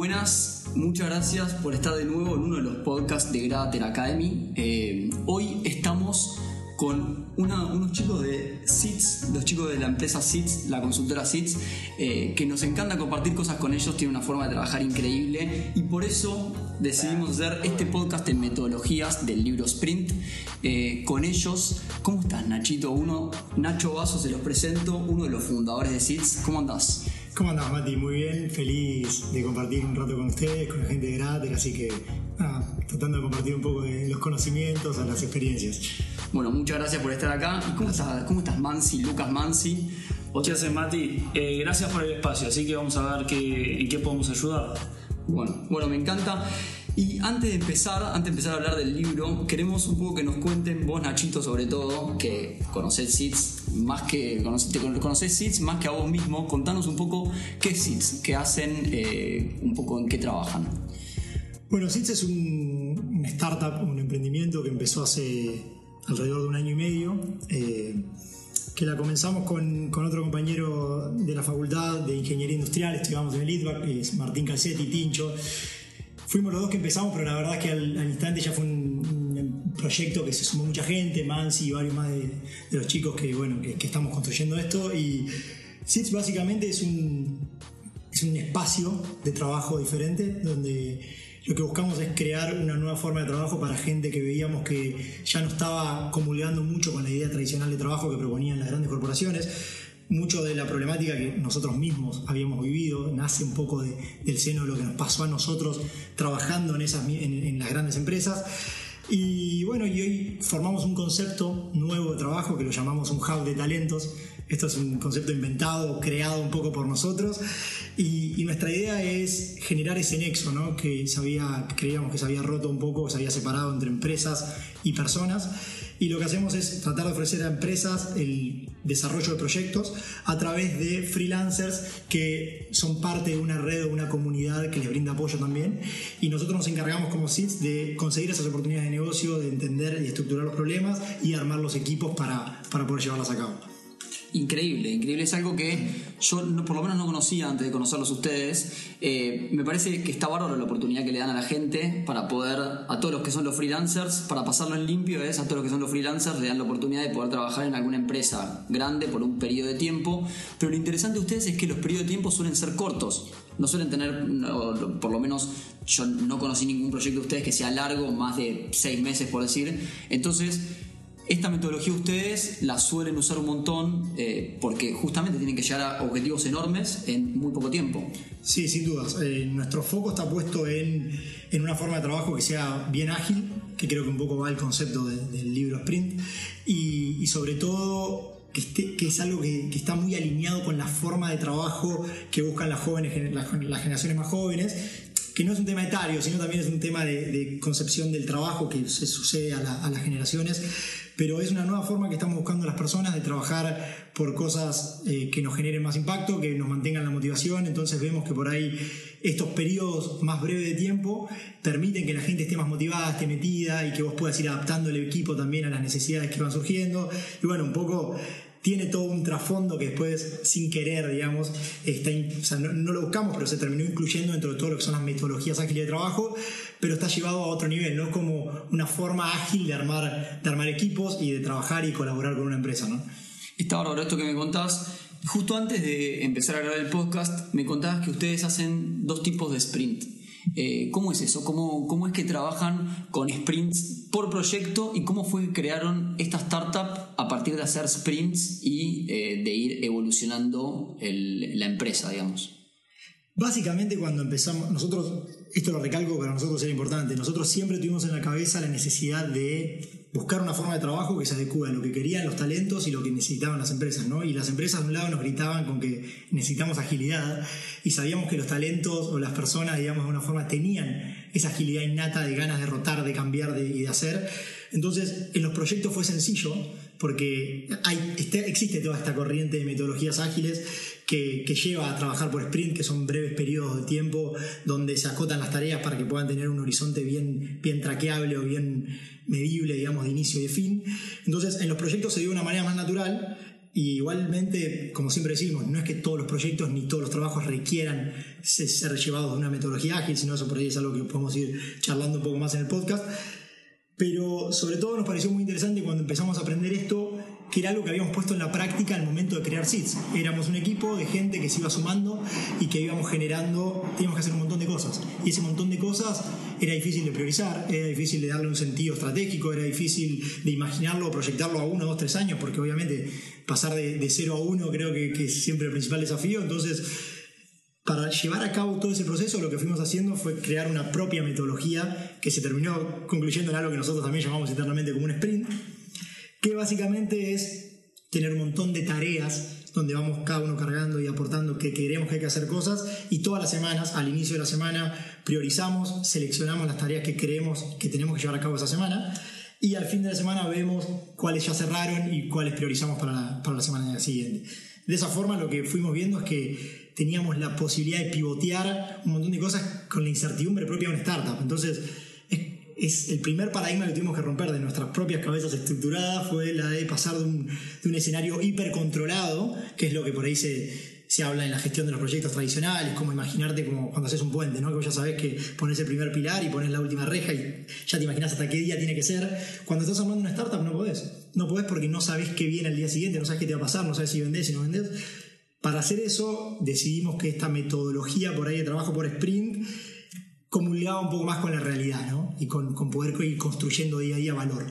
buenas. Muchas gracias por estar de nuevo en uno de los podcasts de Grater Academy. Eh, hoy estamos con unos chicos de SITS, los chicos de la empresa SITS, la consultora SITS, eh, que nos encanta compartir cosas con ellos, tienen una forma de trabajar increíble y por eso decidimos hacer este podcast en metodologías del libro Sprint. Eh, con ellos, ¿cómo estás Nachito? Uno, Nacho Vaso, se los presento, uno de los fundadores de SITS. ¿Cómo andás? ¿Cómo andás, Mati? Muy bien, feliz de compartir un rato con ustedes, con la gente de Grater, así que tratando de compartir un poco de los conocimientos, las experiencias. Bueno, muchas gracias por estar acá. ¿Y cómo estás, cómo estás Mansi, Lucas Mansi? ¿Qué haces, Mati? Eh, gracias por el espacio, así que vamos a ver qué, en qué podemos ayudar. Bueno, bueno, me encanta. Y antes de empezar, antes de empezar a hablar del libro, queremos un poco que nos cuenten vos, Nachito, sobre todo, que conocés SITS, más que conocés, SITS más que a vos mismo, contanos un poco qué es SITS, qué hacen, eh, un poco en qué trabajan. Bueno, SITS es un, una startup, un emprendimiento que empezó hace alrededor de un año y medio. Eh, que la comenzamos con, con, otro compañero de la Facultad de Ingeniería Industrial, estudiamos en el ITBAC, es Martín Calcetti, Tincho. Fuimos los dos que empezamos, pero la verdad es que al, instante ya fue un, proyecto que se sumó mucha gente, Mansi y varios más de, los chicos que, bueno, que, estamos construyendo esto. Y SITS básicamente es un, es un espacio de trabajo diferente donde lo que buscamos es crear una nueva forma de trabajo para gente que veíamos que ya no estaba comulgando mucho con la idea tradicional de trabajo que proponían las grandes corporaciones. Mucho de la problemática que nosotros mismos habíamos vivido nace un poco del seno de lo que nos pasó a nosotros trabajando en, esas, en las grandes empresas. Y bueno, y hoy formamos un concepto nuevo de trabajo que lo llamamos un hub de talentos, esto es un concepto inventado, creado un poco por nosotros. Y, nuestra idea es generar ese nexo, ¿no? Que creíamos que se había roto un poco, se había separado entre empresas y personas. Y lo que hacemos es tratar de ofrecer a empresas el desarrollo de proyectos a través de freelancers que son parte de una red o una comunidad que les brinda apoyo también. Y nosotros nos encargamos como SITS de conseguir esas oportunidades de negocio, de entender y estructurar los problemas y armar los equipos para, para poder llevarlas a cabo increíble, increíble. Es algo que yo por lo menos no conocía antes de conocerlos ustedes. Eh, me parece que está bárbaro la oportunidad que le dan a la gente para poder, a todos los que son los freelancers, para pasarlo en limpio, es a todos los que son los freelancers le dan la oportunidad de poder trabajar en alguna empresa grande por un periodo de tiempo. Pero lo interesante de ustedes es que los periodos de tiempo suelen ser cortos. No suelen tener, por lo menos yo no conocí ningún proyecto de ustedes que sea largo, más de seis meses por decir. Entonces, esta metodología ustedes la suelen usar un montón eh, porque justamente tienen que llegar a objetivos enormes en muy poco tiempo. Sí, sin dudas. Eh, nuestro foco está puesto en, una forma de trabajo que sea bien ágil, que creo que un poco va al concepto del libro Sprint, y, sobre todo que, que, es algo que, está muy alineado con la forma de trabajo que buscan las jóvenes, las, generaciones más jóvenes, que no es un tema etario, sino también es un tema de, concepción del trabajo que se sucede a, las generaciones pero es una nueva forma que estamos buscando las personas de trabajar por cosas eh, que nos generen más impacto, que nos mantengan la motivación, entonces vemos que por ahí estos periodos más breves de tiempo permiten que la gente esté más motivada, esté metida y que vos puedas ir adaptando el equipo también a las necesidades que van surgiendo. Y bueno, un poco tiene todo un trasfondo que después, sin querer, digamos, está, no, lo buscamos, pero se terminó incluyendo dentro de todo lo que son las metodologías ágiles de trabajo, pero está llevado a otro nivel, no como una forma ágil de armar, de armar equipos y de trabajar y colaborar con una empresa, ¿no? Está ahora esto que me contás. Justo antes de empezar a grabar el podcast, me contabas que ustedes hacen dos tipos de sprint. Eh, ¿Cómo es eso? ¿Cómo, ¿Cómo es que trabajan con sprints por proyecto y cómo fue que crearon esta startup a partir de hacer sprints y eh, de ir evolucionando la empresa, digamos? Básicamente cuando empezamos, nosotros, esto lo recalco, para nosotros era importante, nosotros siempre tuvimos en la cabeza la necesidad de buscar una forma de trabajo que se adecue a lo que querían los talentos y lo que necesitaban las empresas, ¿no? Y las empresas de un lado nos gritaban con que necesitamos agilidad y sabíamos que los talentos o las personas, digamos, de una forma tenían esa agilidad innata de ganas de rotar, de cambiar de, y de hacer. Entonces, en los proyectos fue sencillo porque hay, este, existe toda esta corriente de metodologías ágiles que, lleva a trabajar por sprint, que son breves periodos de tiempo donde se acotan las tareas para que puedan tener un horizonte bien, bien traqueable o bien medible, digamos, de inicio y de fin. Entonces, en los proyectos se dio de una manera más natural Y igualmente, como siempre decimos, no es que todos los proyectos ni todos los trabajos requieran ser llevados de una metodología ágil, sino eso por ahí es algo que podemos ir charlando un poco más en el podcast. Pero sobre todo nos pareció muy interesante cuando empezamos a aprender esto, que era algo que habíamos puesto en la práctica al momento de crear SIDS. Éramos un equipo de gente que se iba sumando y que íbamos generando, teníamos que hacer un montón de cosas. Y ese montón de cosas era difícil de priorizar, era difícil de darle un sentido estratégico, era difícil de imaginarlo o proyectarlo a uno, dos, tres años, porque obviamente pasar de, de cero a uno creo que, que es siempre el principal desafío. Entonces, para llevar a cabo todo ese proceso, lo que fuimos haciendo fue crear una propia metodología que se terminó concluyendo en algo que nosotros también llamamos internamente como un sprint que básicamente es tener un montón de tareas donde vamos cada uno cargando y aportando que queremos que hay que hacer cosas y todas las semanas, al inicio de la semana, priorizamos, seleccionamos las tareas que creemos que tenemos que llevar a cabo esa semana y al fin de la semana vemos cuáles ya cerraron y cuáles priorizamos para la, para la semana siguiente. De esa forma lo que fuimos viendo es que teníamos la posibilidad de pivotear un montón de cosas con la incertidumbre propia de una startup. Entonces, es el primer paradigma que tuvimos que romper de nuestras propias cabezas estructuradas fue la de pasar de un, de un escenario hipercontrolado, que es lo que por ahí se, se, habla en la gestión de los proyectos tradicionales, como imaginarte como cuando haces un puente, ¿no? que ya sabes que pones el primer pilar y pones la última reja y ya te imaginas hasta qué día tiene que ser. Cuando estás armando una startup no podés. No podés porque no sabes qué viene el día siguiente, no sabes qué te va a pasar, no sabes si vendés, si no vendés. Para hacer eso decidimos que esta metodología por ahí de trabajo por sprint comulgaba un poco más con la realidad, ¿no? Y con, con poder ir construyendo día a día valor.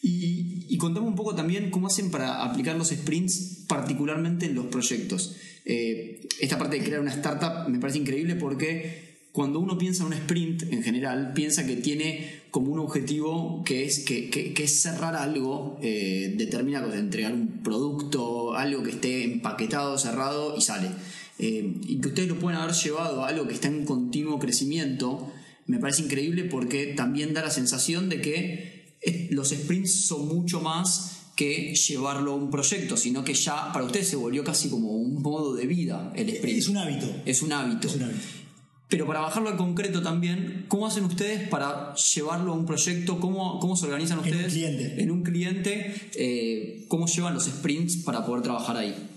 Y, y, un poco también cómo hacen para aplicar los sprints, particularmente en los proyectos. Eh, esta parte de crear una startup me parece increíble porque cuando uno piensa en un sprint en general, piensa que tiene como un objetivo que es, que, que, es cerrar algo eh, entregar un producto, algo que esté empaquetado, cerrado y sale. Eh, y que ustedes lo pueden haber llevado a algo que está en continuo crecimiento, me parece increíble porque también da la sensación de que los sprints son mucho más que llevarlo a un proyecto, sino que ya para ustedes se volvió casi como un modo de vida el sprint. Es un hábito. Es un hábito. Es un hábito. Pero para bajarlo al concreto también, ¿cómo hacen ustedes para llevarlo a un proyecto? ¿Cómo, cómo se organizan ustedes? En un cliente. En un cliente eh, ¿Cómo llevan los sprints para poder trabajar ahí?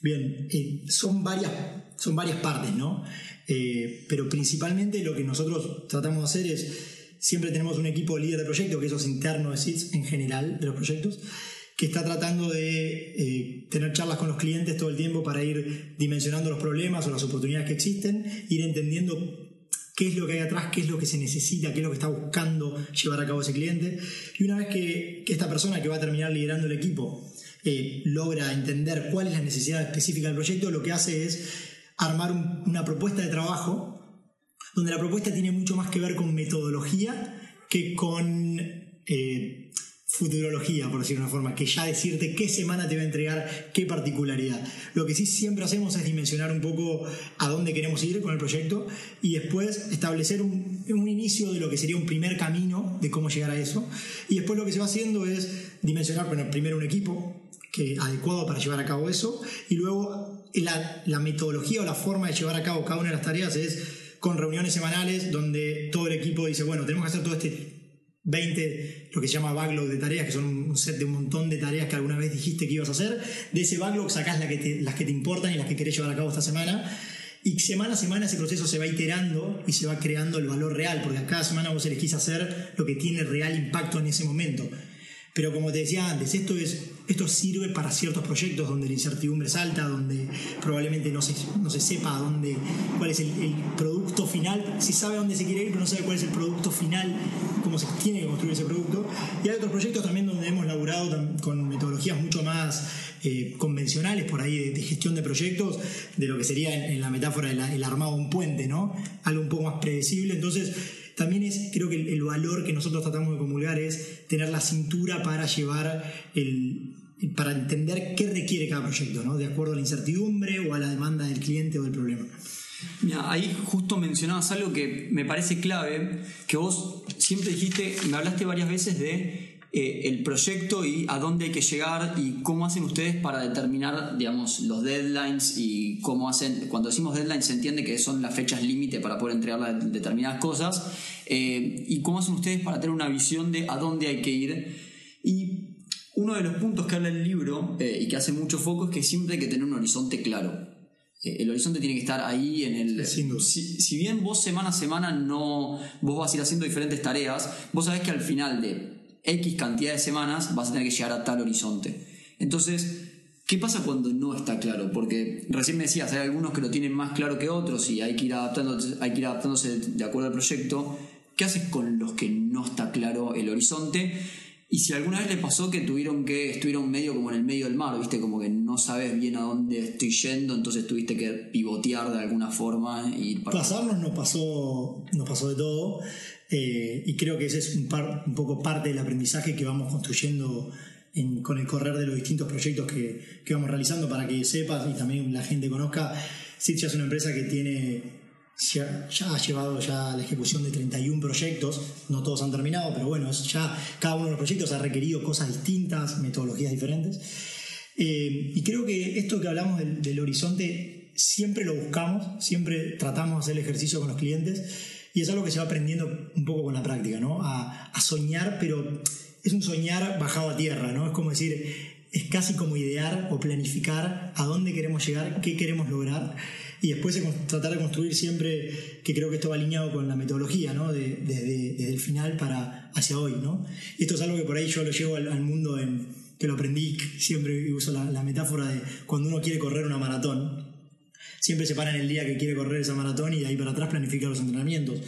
Bien, eh, son, varias, son varias partes, ¿no? Eh, pero principalmente lo que nosotros tratamos de hacer es, siempre tenemos un equipo de líder de proyecto, que eso es interno de SITS en general de los proyectos, que está tratando de eh, tener charlas con los clientes todo el tiempo para ir dimensionando los problemas o las oportunidades que existen, ir entendiendo qué es lo que hay atrás, qué es lo que se necesita, qué es lo que está buscando llevar a cabo ese cliente. Y una vez que, que esta persona que va a terminar liderando el equipo eh, logra entender cuál es la necesidad específica del proyecto, lo que hace es armar un, una propuesta de trabajo donde la propuesta tiene mucho más que ver con metodología que con eh, futurología, por decirlo de una forma, que ya decirte qué semana te va a entregar qué particularidad. Lo que sí siempre hacemos es dimensionar un poco a dónde queremos ir con el proyecto y después establecer un, un inicio de lo que sería un primer camino de cómo llegar a eso. Y después lo que se va haciendo es dimensionar, bueno, primero un equipo, que, adecuado para llevar a cabo eso. Y luego la, la, metodología o la forma de llevar a cabo cada una de las tareas es con reuniones semanales donde todo el equipo dice, bueno, tenemos que hacer todo este 20, lo que se llama backlog de tareas, que son un set de un montón de tareas que alguna vez dijiste que ibas a hacer. De ese backlog sacás que las que te importan y las que querés llevar a cabo esta semana. Y semana a semana ese proceso se va iterando y se va creando el valor real, porque cada semana vos elegís hacer lo que tiene real impacto en ese momento. Pero como te decía antes, esto, es, esto sirve para ciertos proyectos donde la incertidumbre es alta, donde probablemente no se, no se sepa dónde, cuál es el, producto final. Si sabe dónde se quiere ir, pero no sabe cuál es el producto final, cómo se tiene que construir ese producto. Y hay otros proyectos también donde hemos laburado con metodologías mucho más eh, convencionales por ahí de, gestión de proyectos, de lo que sería en, la metáfora el, el armado de un puente, ¿no? Algo un poco más predecible. Entonces, también es, creo que el, el, valor que nosotros tratamos de comulgar es tener la cintura para llevar el, para entender qué requiere cada proyecto, ¿no? De acuerdo a la incertidumbre o a la demanda del cliente o del problema. Mira, ahí justo mencionabas algo que me parece clave, que vos siempre dijiste, me hablaste varias veces de eh, el proyecto y a dónde hay que llegar y cómo hacen ustedes para determinar, digamos, los deadlines y cómo hacen, cuando decimos deadlines se entiende que son las fechas límite para poder entregar determinadas cosas eh, y cómo hacen ustedes para tener una visión de a dónde hay que ir. Uno de los puntos que habla el libro eh, y que hace mucho foco es que siempre hay que tener un horizonte claro. Eh, el horizonte tiene que estar ahí en el... Sin duda. Si, si bien vos semana a semana no... Vos vas a ir haciendo diferentes tareas, vos sabés que al final de X cantidad de semanas vas a tener que llegar a tal horizonte. Entonces, ¿qué pasa cuando no está claro? Porque recién me decías, hay algunos que lo tienen más claro que otros y hay que ir adaptándose, hay que ir adaptándose de acuerdo al proyecto. ¿Qué haces con los que no está claro el horizonte? Y si alguna vez le pasó que tuvieron que estuvieron medio como en el medio del mar, viste, como que no sabes bien a dónde estoy yendo, entonces tuviste que pivotear de alguna forma y para Pasarnos nos pasó, nos pasó de todo. eh, y creo que ese es un, par- un poco parte del aprendizaje que vamos construyendo en- con el correr de los distintos proyectos que, que vamos realizando para que sepas y también la gente conozca. Sitcha es una empresa que tiene ya, ha llevado ya la ejecución de 31 proyectos, no todos han terminado, pero bueno, ya cada uno de los proyectos ha requerido cosas distintas, metodologías diferentes. Eh, y creo que esto que hablamos del, del horizonte siempre lo buscamos, siempre tratamos de hacer el ejercicio con los clientes y es algo que se va aprendiendo un poco con la práctica, ¿no? A, a soñar, pero es un soñar bajado a tierra, ¿no? Es como decir, es casi como idear o planificar a dónde queremos llegar, qué queremos lograr y después tratar de construir siempre, que creo que esto va alineado con la metodología, ¿no? De- desde, el final para hacia hoy, ¿no? Esto es algo que por ahí yo lo llevo al, mundo en, que lo aprendí, siempre uso la, metáfora de cuando uno quiere correr una maratón, siempre se para en el día que quiere correr esa maratón y de ahí para atrás planifica los entrenamientos.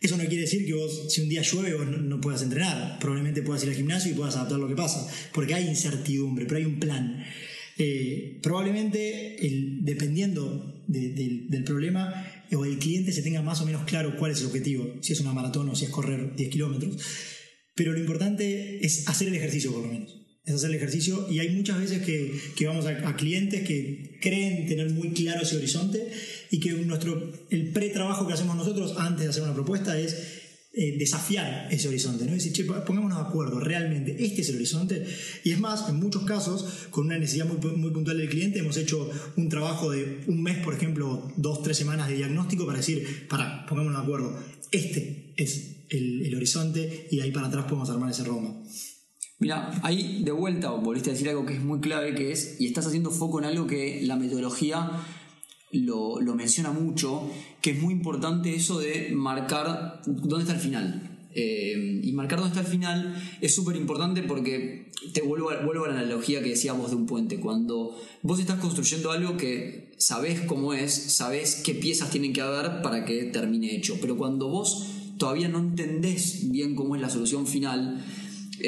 Eso no quiere decir que vos, si un día llueve, vos no puedas entrenar. Probablemente puedas ir al gimnasio y puedas adaptar lo que pasa, porque hay incertidumbre, pero hay un plan. Eh, probablemente, el- dependiendo de- del- problema o del cliente, se tenga más o menos claro cuál es el objetivo, si es una maratón o si es correr 10 kilómetros. Pero lo importante es hacer el ejercicio, por lo menos. Es hacer el ejercicio. Y hay muchas veces que, vamos a, a clientes que creen tener muy claro ese horizonte y que nuestro, el pre-trabajo que hacemos nosotros antes de hacer una propuesta es eh, desafiar ese horizonte. ¿no? Es decir, che, pongámonos de acuerdo, realmente, este es el horizonte. Y es más, en muchos casos, con una necesidad muy, puntual del cliente, hemos hecho un trabajo de un mes, por ejemplo, dos, tres semanas de diagnóstico para decir, para, pongámonos de acuerdo, este es el, horizonte y ahí para atrás podemos armar ese roadmap. Mira, ahí de vuelta volviste a decir algo que es muy clave, que es, y estás haciendo foco en algo que la metodología lo, lo menciona mucho, que es muy importante eso de marcar dónde está el final. Eh, y marcar dónde está el final es súper importante porque te vuelvo a, vuelvo a la analogía que decíamos de un puente. Cuando vos estás construyendo algo que sabés cómo es, sabés qué piezas tienen que haber para que termine hecho. Pero cuando vos todavía no entendés bien cómo es la solución final,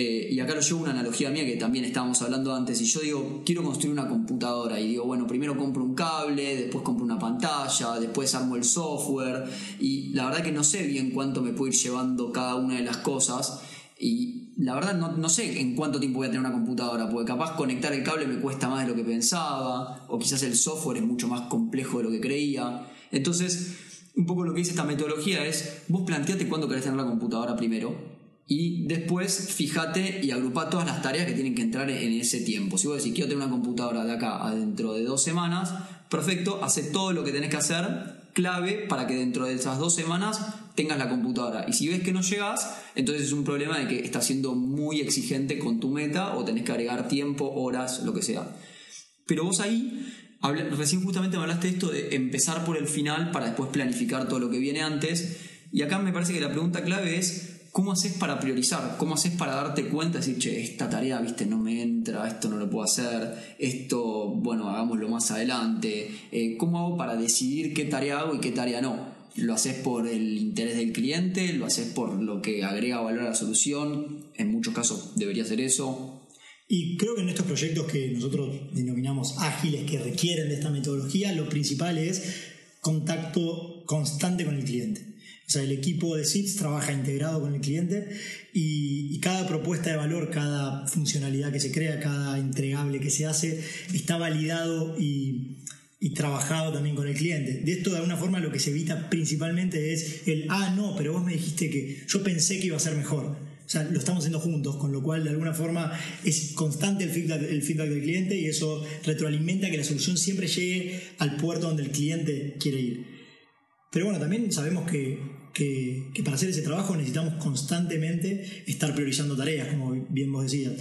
eh, y acá lo llevo una analogía mía que también estábamos hablando antes, y yo digo, quiero construir una computadora, y digo, bueno, primero compro un cable, después compro una pantalla, después armo el software, y la verdad que no sé bien cuánto me puede ir llevando cada una de las cosas, y la verdad no, no sé en cuánto tiempo voy a tener una computadora, porque capaz conectar el cable me cuesta más de lo que pensaba, o quizás el software es mucho más complejo de lo que creía. Entonces, un poco lo que dice esta metodología es, vos planteate cuándo querés tener la computadora primero, y después fíjate y agrupa todas las tareas que tienen que entrar en ese tiempo. Si vos decís, quiero tener una computadora de acá a dentro de dos semanas, perfecto, hace todo lo que tenés que hacer clave para que dentro de esas dos semanas tengas la computadora. Y si ves que no llegas, entonces es un problema de que estás siendo muy exigente con tu meta o tenés que agregar tiempo, horas, lo que sea. Pero vos ahí, recién justamente me hablaste de esto de empezar por el final para después planificar todo lo que viene antes. Y acá me parece que la pregunta clave es, ¿cómo haces para priorizar? ¿Cómo haces para darte cuenta? Decir, che, esta tarea, viste, no me entra, esto no lo puedo hacer, esto, bueno, hagámoslo más adelante. Eh, ¿Cómo hago para decidir qué tarea hago y qué tarea no? ¿Lo haces por el interés del cliente? ¿Lo haces por lo que agrega valor a la solución? En muchos casos debería ser eso. Y creo que en estos proyectos que nosotros denominamos ágiles, que requieren de esta metodología, lo principal es contacto constante con el cliente. O sea, el equipo de SITS trabaja integrado con el cliente y, cada propuesta de valor, cada funcionalidad que se crea, cada entregable que se hace, está validado y, y trabajado también con el cliente. De esto, de alguna forma, lo que se evita principalmente es el, ah, no, pero vos me dijiste que yo pensé que iba a ser mejor. O sea, lo estamos haciendo juntos, con lo cual de alguna forma es constante el feedback, el feedback del cliente y eso retroalimenta que la solución siempre llegue al puerto donde el cliente quiere ir. Pero bueno, también sabemos que que, para hacer ese trabajo necesitamos constantemente estar priorizando tareas, como bien vos decías.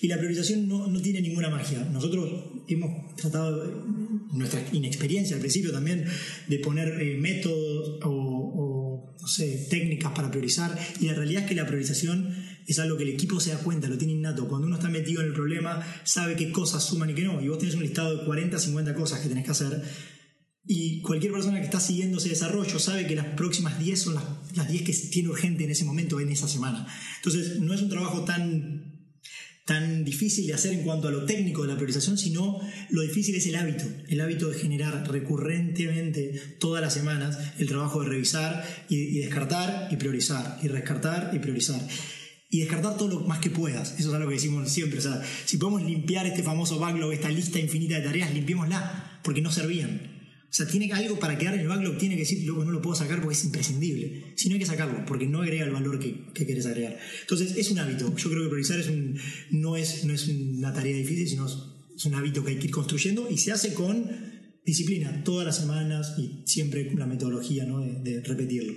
Y la priorización no, no tiene ninguna magia. Nosotros hemos tratado, nuestra inexperiencia al principio también, de poner eh, métodos o, o, no sé, técnicas para priorizar. Y la realidad es que la priorización es algo que el equipo se da cuenta, lo tiene innato. Cuando uno está metido en el problema, sabe qué cosas suman y qué no. Y vos tenés un listado de 40, 50 cosas que tenés que hacer y cualquier persona que está siguiendo ese desarrollo sabe que las próximas 10 son las, las 10 que tiene urgente en ese momento, en esa semana. Entonces, no es un trabajo tan, tan difícil de hacer en cuanto a lo técnico de la priorización, sino lo difícil es el hábito, el hábito de generar recurrentemente todas las semanas el trabajo de revisar y, descartar y priorizar, y descartar y priorizar y descartar todo lo más que puedas. Eso es algo que decimos siempre. O sea, si podemos limpiar este famoso backlog, esta lista infinita de tareas, limpiémosla, porque no servían. O sea, tiene algo para quedar en el backlog, tiene que decir, luego no lo puedo sacar porque es imprescindible. Si no hay que sacarlo, porque no agrega el valor que, que querés agregar. Entonces, es un hábito. Yo creo que priorizar es un, no, es, no es una tarea difícil, sino es un hábito que hay que ir construyendo y se hace con disciplina, todas las semanas y siempre la metodología ¿no? de repetirlo.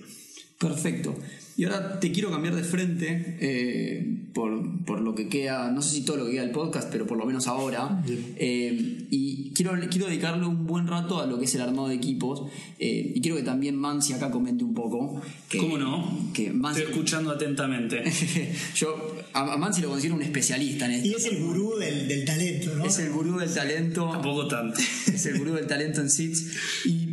Perfecto. Y ahora te quiero cambiar de frente eh, por, por, lo que queda, no sé si todo lo que queda del podcast, pero por lo menos ahora. Eh, y quiero, quiero dedicarle un buen rato a lo que es el armado de equipos. Eh, y quiero que también Mansi acá comente un poco. Que, ¿Cómo no? Que Mansi, Estoy escuchando atentamente. yo a, a Mansi lo considero un especialista en esto. Y es el gurú del, del talento, ¿no? Es el gurú del talento. Tampoco tanto. Es el gurú del talento en SITS. Y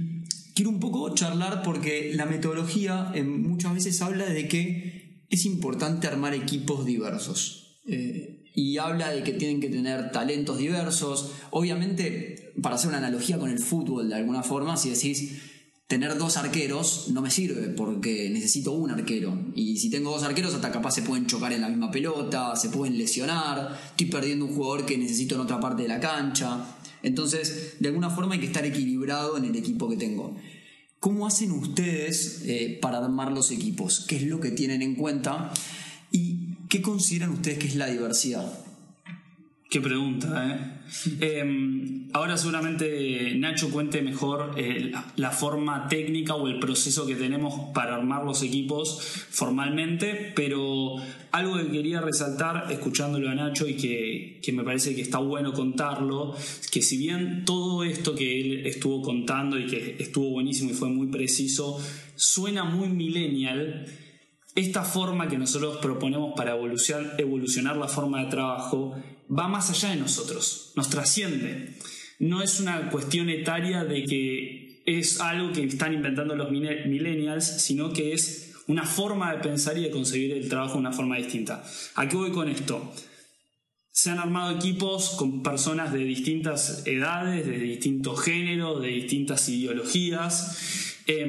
quiero un poco charlar porque la metodología eh, muchas veces habla de que es importante armar equipos diversos. Eh, y habla de que tienen que tener talentos diversos. Obviamente, para hacer una analogía con el fútbol de alguna forma, si decís tener dos arqueros no me sirve porque necesito un arquero. Y si tengo dos arqueros, hasta capaz se pueden chocar en la misma pelota, se pueden lesionar, estoy perdiendo un jugador que necesito en otra parte de la cancha. Entonces, de alguna forma hay que estar equilibrado en el equipo que tengo. ¿Cómo hacen ustedes eh, para armar los equipos? ¿Qué es lo que tienen en cuenta? ¿Y qué consideran ustedes que es la diversidad? Qué pregunta, ¿eh? eh ahora seguramente Nacho cuente mejor eh, la, forma técnica o el proceso que tenemos para armar los equipos formalmente, pero algo que quería resaltar escuchándolo a Nacho y que, me parece que está bueno contarlo, que si bien todo esto que él estuvo contando y que estuvo buenísimo y fue muy preciso, suena muy millennial, esta forma que nosotros proponemos para evolucionar la forma de trabajo va más allá de nosotros, nos trasciende. No es una cuestión etaria de que es algo que están inventando los millennials, sino que es una forma de pensar y de concebir el trabajo de una forma distinta. ¿A qué voy con esto? Se han armado equipos con personas de distintas edades, de distintos géneros, de distintas ideologías. Eh,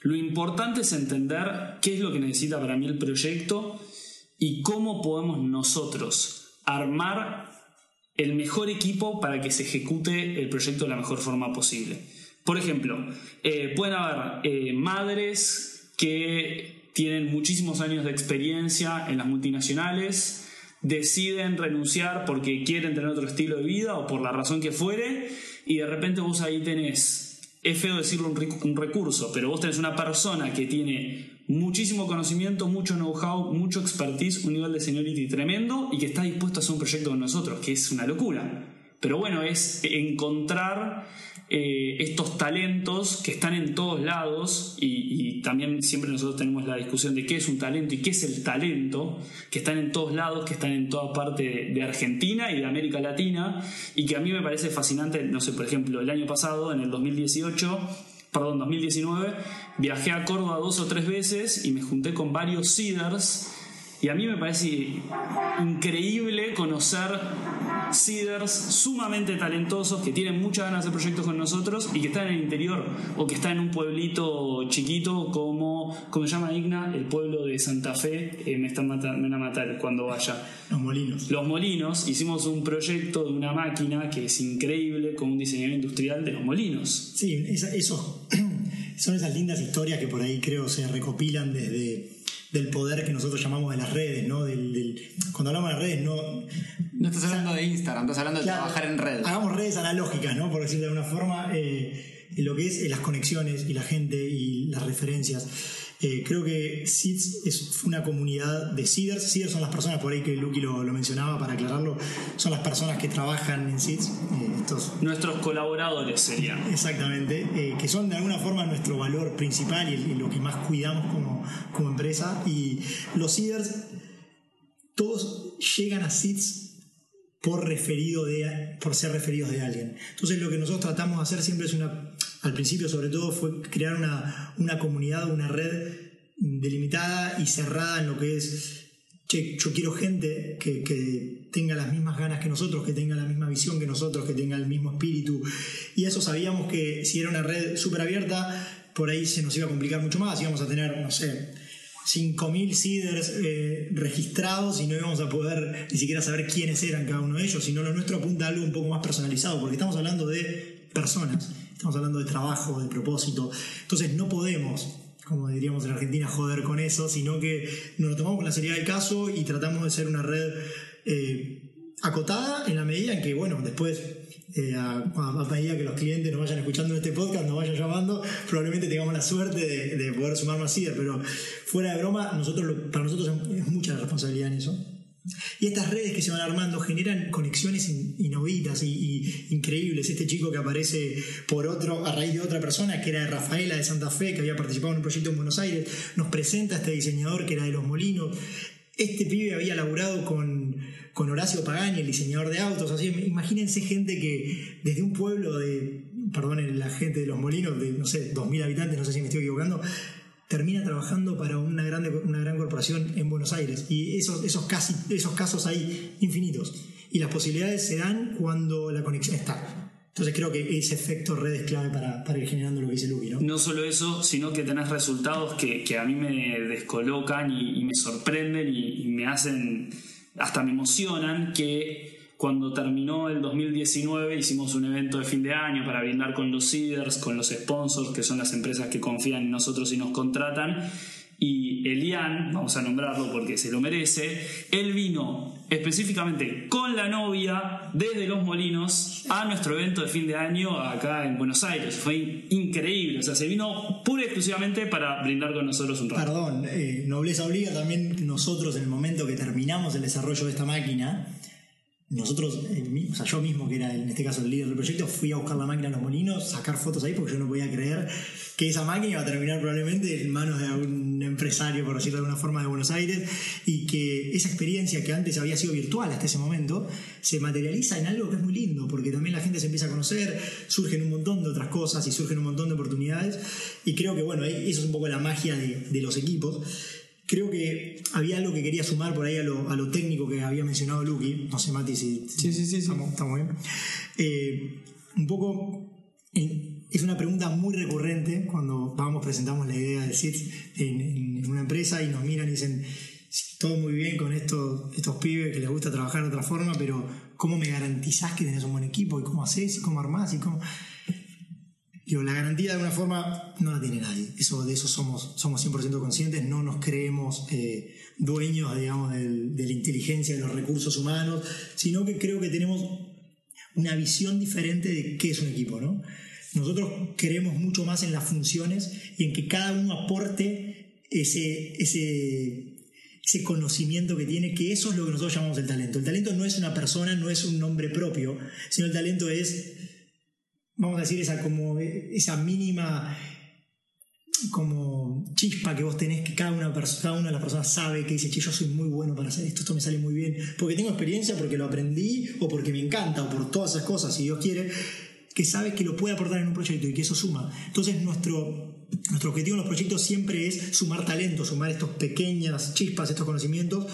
lo importante es entender qué es lo que necesita para mí el proyecto y cómo podemos nosotros armar el mejor equipo para que se ejecute el proyecto de la mejor forma posible. Por ejemplo, eh, pueden haber eh, madres que tienen muchísimos años de experiencia en las multinacionales, deciden renunciar porque quieren tener otro estilo de vida o por la razón que fuere, y de repente vos ahí tenés, es feo decirlo un, un recurso, pero vos tenés una persona que tiene muchísimo conocimiento, mucho know-how, mucho expertise, un nivel de seniority tremendo y que está dispuesto a hacer un proyecto con nosotros, que es una locura. Pero bueno, es encontrar eh, estos talentos que están en todos lados y, también siempre nosotros tenemos la discusión de qué es un talento y qué es el talento, que están en todos lados, que están en toda parte de Argentina y de América Latina y que a mí me parece fascinante, no sé, por ejemplo, el año pasado, en el 2018, perdón, 2019, viajé a Córdoba dos o tres veces y me junté con varios seeders. Y a mí me parece increíble conocer seeders sumamente talentosos que tienen muchas ganas de hacer proyectos con nosotros y que están en el interior o que están en un pueblito chiquito como, ¿cómo se llama Igna? El pueblo de Santa Fe. Eh, me, están mata, me van a matar cuando vaya. Los Molinos. Los Molinos. Hicimos un proyecto de una máquina que es increíble con un diseñador industrial de los Molinos. Sí, esa, eso, son esas lindas historias que por ahí creo se recopilan desde del poder que nosotros llamamos de las redes, ¿no? Del, del, cuando hablamos de las redes, no, No estás hablando de Instagram, estás hablando de Claro, trabajar en red. Hagamos redes analógicas, ¿no? Por decirlo de alguna forma, eh, lo que es eh, las conexiones y la gente y las referencias. Eh, creo que SIDS es una comunidad de SIDers. SIDers son las personas, por ahí que Lucky lo, lo mencionaba para aclararlo, son las personas que trabajan en SIDS. eh, estos Nuestros colaboradores serían. Exactamente, eh, que son de alguna forma nuestro valor principal y, y lo que más cuidamos como, como empresa. Y los seeders, todos llegan a seeds por referido de por ser referidos de alguien. Entonces lo que nosotros tratamos de hacer siempre es una, al principio sobre todo fue crear una, una comunidad, una red delimitada y cerrada en lo que es, che, yo quiero gente que, que tenga las mismas ganas que nosotros, que tenga la misma visión que nosotros, que tenga el mismo espíritu. Y eso sabíamos que si era una red súper abierta, por ahí se nos iba a complicar mucho más, íbamos a tener, no sé, 5.000 seeders eh, registrados y no íbamos a poder ni siquiera saber quiénes eran cada uno de ellos, sino lo nuestro apunta a algo un poco más personalizado, porque estamos hablando de personas, estamos hablando de trabajo, de propósito. Entonces no podemos, como diríamos en Argentina, joder con eso, sino que nos lo tomamos con la seriedad del caso y tratamos de ser una red eh, acotada en la medida en que, bueno, después eh, a, medida que los clientes nos vayan escuchando en este podcast, nos vayan llamando, probablemente tengamos la suerte de, de poder sumar más CIDER, pero fuera de broma, nosotros para nosotros es mucha responsabilidad en eso. Y estas redes que se van armando generan conexiones in- inauditas y, increíbles. Este chico que aparece por otro, a raíz de otra persona, que era Rafaela de Santa Fe, que había participado en un proyecto en Buenos Aires, nos presenta a este diseñador que era de Los Molinos. Este pibe había laburado con, con Horacio Pagani, el diseñador de autos. Así, imagínense gente que desde un pueblo de, perdonen la gente de Los Molinos, de no sé, 2.000 habitantes, no sé si me estoy equivocando, termina trabajando para una, grande, una gran corporación en Buenos Aires. Y esos, esos, casi, esos casos hay infinitos. Y las posibilidades se dan cuando la conexión está. Entonces creo que ese efecto red es clave para, para ir generando lo que dice Lucky, ¿no? No solo eso, sino que tenés resultados que, que a mí me descolocan y, y me sorprenden y, y me hacen, hasta me emocionan, que cuando terminó el 2019 hicimos un evento de fin de año para brindar con los seeders, con los sponsors, que son las empresas que confían en nosotros y nos contratan. Y Elian, vamos a nombrarlo porque se lo merece, él vino específicamente con la novia desde Los Molinos a nuestro evento de fin de año acá en Buenos Aires. Fue increíble, o sea, se vino pura y exclusivamente para brindar con nosotros un rato. Perdón, eh, nobleza obliga también nosotros en el momento que terminamos el desarrollo de esta máquina, nosotros, o sea, yo mismo que era en este caso el líder del proyecto, fui a buscar la máquina en los molinos, sacar fotos ahí porque yo no podía creer que esa máquina iba a terminar probablemente en manos de algún empresario, por decirlo de alguna forma, de Buenos Aires, y que esa experiencia que antes había sido virtual hasta ese momento, se materializa en algo que es muy lindo, porque también la gente se empieza a conocer, surgen un montón de otras cosas y surgen un montón de oportunidades, y creo que, bueno, eso es un poco la magia de, de los equipos. Creo que había algo que quería sumar por ahí a lo, a lo técnico que había mencionado Lucky. No sé, Mati, si, Sí, sí, sí, sí. Estamos, estamos bien. Eh, un poco eh, es una pregunta muy recurrente cuando vamos, presentamos la idea de SITS en, en una empresa y nos miran y dicen, "Sí, todo muy bien con estos, estos pibes que les gusta trabajar de otra forma, pero ¿cómo me garantizás que tenés un buen equipo? ¿Y cómo haces? ¿Y cómo armás? ¿Y cómo...? Digo, la garantía de alguna forma no la tiene nadie. Eso, de eso somos, somos 100% conscientes, no nos creemos eh, dueños, digamos, del- de la inteligencia, de los recursos humanos, sino que creo que tenemos una visión diferente de qué es un equipo, ¿no? Nosotros creemos mucho más en las funciones y en que cada uno aporte ese, ese, ese conocimiento que tiene, que eso es lo que nosotros llamamos el talento. El talento no es una persona, no es un nombre propio, sino el talento es vamos a decir, esa como esa mínima como chispa que vos tenés que cada una, cada una de las personas sabe que dice, che, yo soy muy bueno para hacer esto, esto me sale muy bien, porque tengo experiencia, porque lo aprendí, o porque me encanta, o por todas esas cosas, si Dios quiere, que sabe que lo puede aportar en un proyecto y que eso suma. Entonces nuestro, nuestro objetivo en los proyectos siempre es sumar talento, sumar estos pequeñas chispas, estos conocimientos,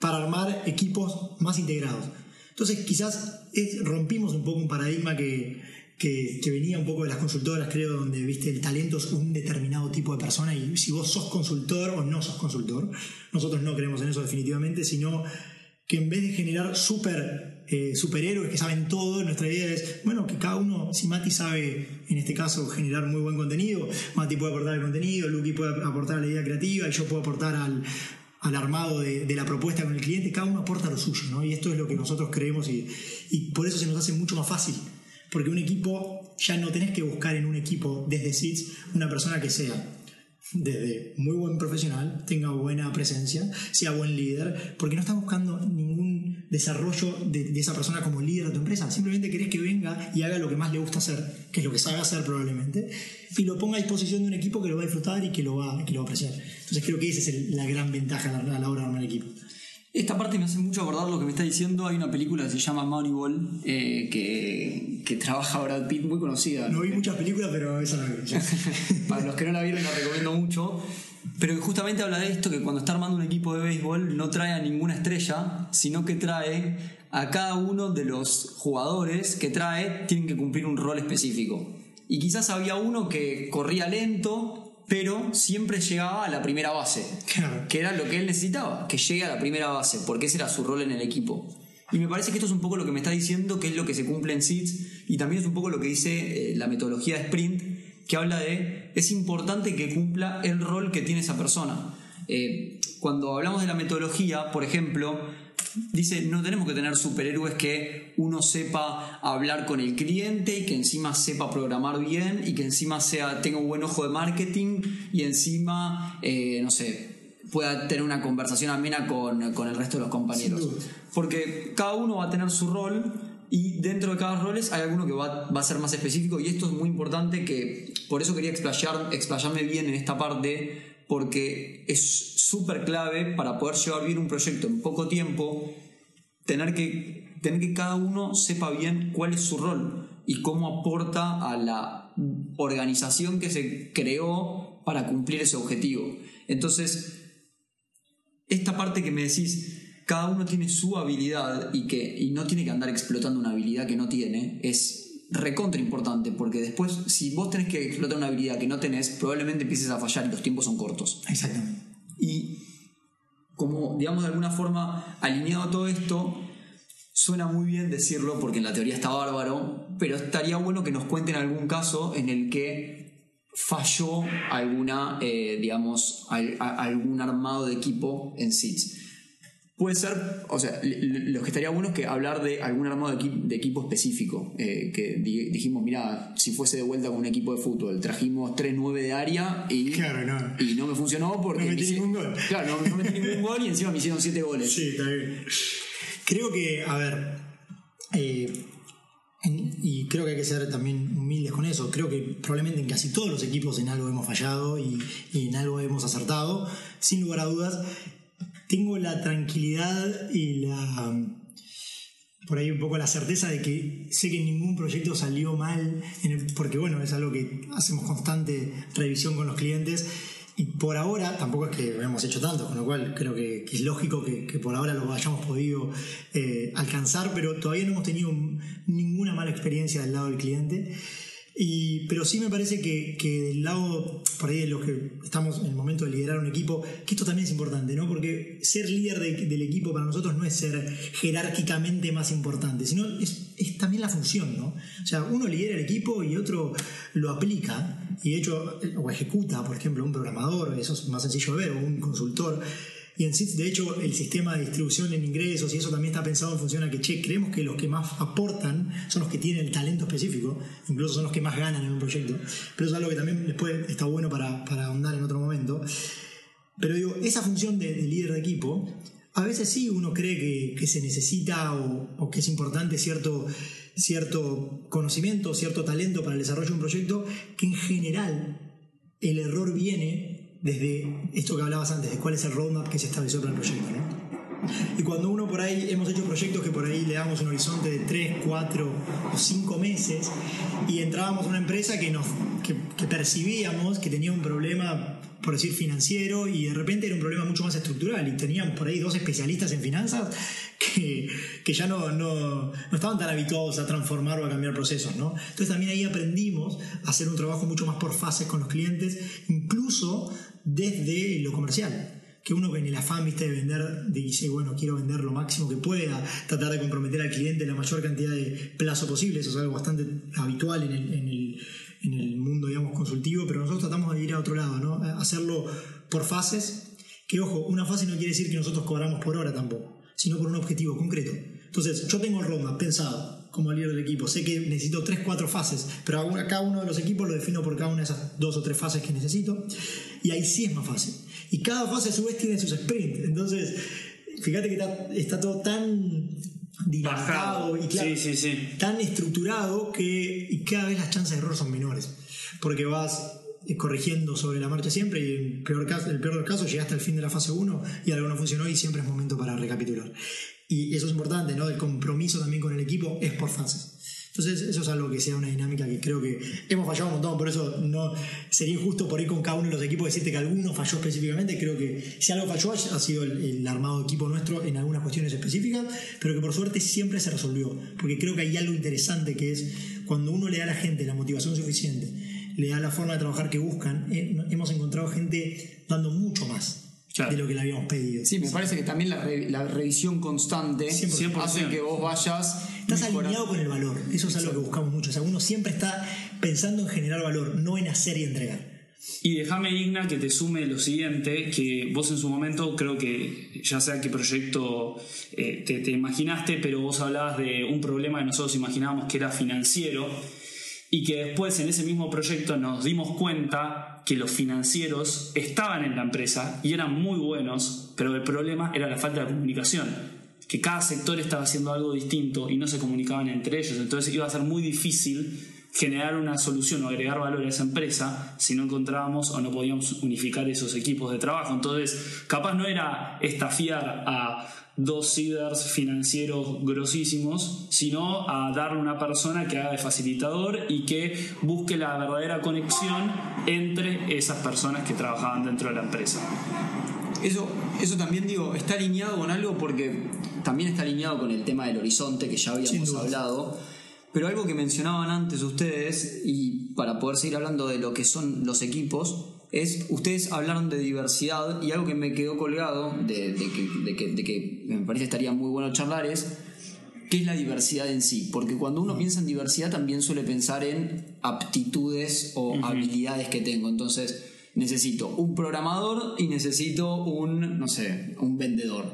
para armar equipos más integrados. Entonces quizás es- rompimos un poco un paradigma que, que, venía un poco de las consultoras, creo, donde viste el talento es un determinado tipo de persona y si vos sos consultor o no sos consultor, nosotros no creemos en eso definitivamente, sino que en vez de generar super, eh, superhéroes que saben todo, nuestra idea es, bueno, que cada uno, si Mati sabe, en este caso, generar muy buen contenido, Mati puede aportar el contenido, Lucky puede aportar la idea creativa y yo puedo aportar al, al armado de, de, la propuesta con el cliente, cada uno aporta lo suyo, ¿no? Y esto es lo que nosotros creemos y, y por eso se nos hace mucho más fácil. Porque un equipo, ya no tenés que buscar en un equipo desde SITS una persona que sea desde muy buen profesional, tenga buena presencia, sea buen líder, porque no estás buscando ningún desarrollo de, de, esa persona como líder de tu empresa. Simplemente querés que venga y haga lo que más le gusta hacer, que es lo que sabe hacer probablemente, y lo ponga a disposición de un equipo que lo va a disfrutar y que lo va, que lo va a apreciar. Entonces creo que esa es el, la gran ventaja a la, a la hora de armar el equipo. Esta parte me hace mucho acordar lo que me está diciendo. Hay una película que se llama Moneyball eh, que, que, trabaja Brad Pitt, muy conocida. No vi muchas películas, pero esa la vi. Para los que no la vieron, la recomiendo mucho. Pero que justamente habla de esto: que cuando está armando un equipo de béisbol, no trae a ninguna estrella, sino que trae a cada uno de los jugadores que trae, tienen que cumplir un rol específico. Y quizás había uno que corría lento, pero siempre llegaba a la primera base, claro. que era lo que él necesitaba, que llegue a la primera base, porque ese era su rol en el equipo. Y me parece que esto es un poco lo que me está diciendo, que es lo que se cumple en SIDS, y también es un poco lo que dice eh, la metodología de Sprint, que habla de, es importante que cumpla el rol que tiene esa persona. Eh, cuando hablamos de la metodología, por ejemplo, dice, no tenemos que tener superhéroes que uno sepa hablar con el cliente y que encima sepa programar bien y que encima sea, tenga un buen ojo de marketing y encima, eh, no sé, pueda tener una conversación amena con, con el resto de los compañeros. Porque cada uno va a tener su rol y dentro de cada rol hay alguno que va, va, a ser más específico y esto es muy importante que por eso quería explayar, explayarme bien en esta parte porque es súper clave para poder llevar bien un proyecto en poco tiempo, tener que, tener que cada uno sepa bien cuál es su rol y cómo aporta a la organización que se creó para cumplir ese objetivo. Entonces, esta parte que me decís, cada uno tiene su habilidad y, que, y no tiene que andar explotando una habilidad que no tiene, es recontra importante, porque después, si vos tenés que explotar una habilidad que no tenés, probablemente empieces a fallar y los tiempos son cortos. Exactamente. Y como, digamos, de alguna forma, alineado a todo esto, suena muy bien decirlo, porque en la teoría está bárbaro, pero estaría bueno que nos cuenten algún caso en el que falló alguna, eh, digamos, al, a, algún armado de equipo en SITS. Puede ser, o sea, lo que estaría bueno es que hablar de algún armado de, equipo, específico. Eh, que dijimos, mira, si fuese de vuelta con un equipo de fútbol, trajimos 3-9 de área y, claro, no. y no me funcionó porque. No metí hicieron, ningún gol. Claro, no, no metí ningún gol y encima me hicieron 7 goles. Sí, está bien. Creo que, a ver, eh, en, y creo que hay que ser también humildes con eso. Creo que probablemente en casi todos los equipos en algo hemos fallado y, y en algo hemos acertado, sin lugar a dudas tengo la tranquilidad y la por ahí un poco la certeza de que sé que ningún proyecto salió mal, porque bueno, es algo que hacemos constante revisión con los clientes y por ahora tampoco es que hemos hecho tanto, con lo cual creo que, es lógico que, que, por ahora lo hayamos podido eh, alcanzar, pero todavía no hemos tenido ninguna mala experiencia del lado del cliente. Y, pero sí me parece que, del lado, por ahí de los que estamos en el momento de liderar un equipo, que esto también es importante, ¿no? Porque ser líder de, del equipo para nosotros no es ser jerárquicamente más importante, sino es, es, también la función, ¿no? O sea, uno lidera el equipo y otro lo aplica, y de hecho, o ejecuta, por ejemplo, un programador, eso es más sencillo de ver, o un consultor. Y en de hecho, el sistema de distribución en ingresos y eso también está pensado en función a que, che, creemos que los que más aportan son los que tienen el talento específico, incluso son los que más ganan en un proyecto. Pero eso es algo que también después está bueno para, para ahondar en otro momento. Pero digo, esa función de, de líder de equipo, a veces sí uno cree que, que se necesita o, o, que es importante cierto, cierto conocimiento, cierto talento para el desarrollo de un proyecto, que en general el error viene desde esto que hablabas antes, de cuál es el roadmap que se estableció para el proyecto. ¿no? Y cuando uno por ahí, hemos hecho proyectos que por ahí le damos un horizonte de 3, 4 o 5 meses y entrábamos a una empresa que, nos, que, que percibíamos que tenía un problema, por decir, financiero y de repente era un problema mucho más estructural y teníamos por ahí dos especialistas en finanzas que, que ya no, no, no, estaban tan habituados a transformar o a cambiar procesos. ¿no? Entonces también ahí aprendimos a hacer un trabajo mucho más por fases con los clientes, incluso desde lo comercial que uno en el afán ¿viste, de vender dice, bueno, quiero vender lo máximo que pueda, tratar de comprometer al cliente la mayor cantidad de plazo posible, eso es algo bastante habitual en el, en el, en el mundo, digamos, consultivo, pero nosotros tratamos de ir a otro lado, ¿no? Hacerlo por fases Que ojo, una fase no quiere decir que nosotros cobramos por hora tampoco, sino por un objetivo concreto. Entonces, yo tengo el roadmap pensado como líder del equipo. Sé que necesito tres, cuatro fases, pero a cada uno de los equipos lo defino por cada una de esas dos o tres fases que necesito. Y ahí sí es más fácil. Y cada fase a su vez tiene sus sprints. Entonces, fíjate que está, todo tan dinamitado y claro, tan estructurado que y cada vez las chances de error son menores. Porque vas corrigiendo sobre la marcha siempre y en peor caso, el peor de los casos llegaste al fin de la fase 1 y algo no funcionó y siempre es momento para recapitular. Y eso es importante, ¿no? El compromiso también con el equipo es por fases. Entonces, eso es algo que sea una dinámica que creo que hemos fallado un montón, por eso no sería injusto por ir con cada uno de los equipos decirte que alguno falló específicamente. Creo que si algo falló ha sido el, armado equipo nuestro en algunas cuestiones específicas, pero que por suerte siempre se resolvió. Porque creo que hay algo interesante que es cuando uno le da a la gente la motivación suficiente, le da la forma de trabajar que buscan, eh, hemos encontrado gente dando mucho más de lo que le habíamos pedido. Sí, me parece que también la, revisión constante hace que vos vayas. Estás alineado con el valor. Eso es algo que buscamos mucho. O sea, uno siempre está pensando en generar valor, no en hacer y entregar. Y déjame, Igna, que te sume lo siguiente, que vos en su momento creo que ya sea qué proyecto eh, te, te imaginaste, pero vos hablabas de un problema que nosotros imaginábamos que era financiero y que después en ese mismo proyecto nos dimos cuenta que los financieros estaban en la empresa y eran muy buenos, pero el problema era la falta de comunicación, que cada sector estaba haciendo algo distinto y no se comunicaban entre ellos, entonces iba a ser muy difícil generar una solución o agregar valor a esa empresa si no encontrábamos o no podíamos unificar esos equipos de trabajo. Entonces, capaz no era estafiar a dos CIDARs financieros grosísimos, sino a darle una persona que haga de facilitador y que busque la verdadera conexión entre esas personas que trabajaban dentro de la empresa. Eso, eso también digo, está alineado con algo porque también está alineado con el tema del horizonte que ya habíamos hablado. Pero algo que mencionaban antes ustedes, y para poder seguir hablando de lo que son los equipos, es, ustedes hablaron de diversidad y algo que me quedó colgado, de, que, me parece estaría muy bueno charlar, es qué es la diversidad en sí. Porque cuando uno piensa en diversidad también suele pensar en aptitudes o habilidades que tengo. Entonces, necesito un programador y necesito un, no sé, un vendedor.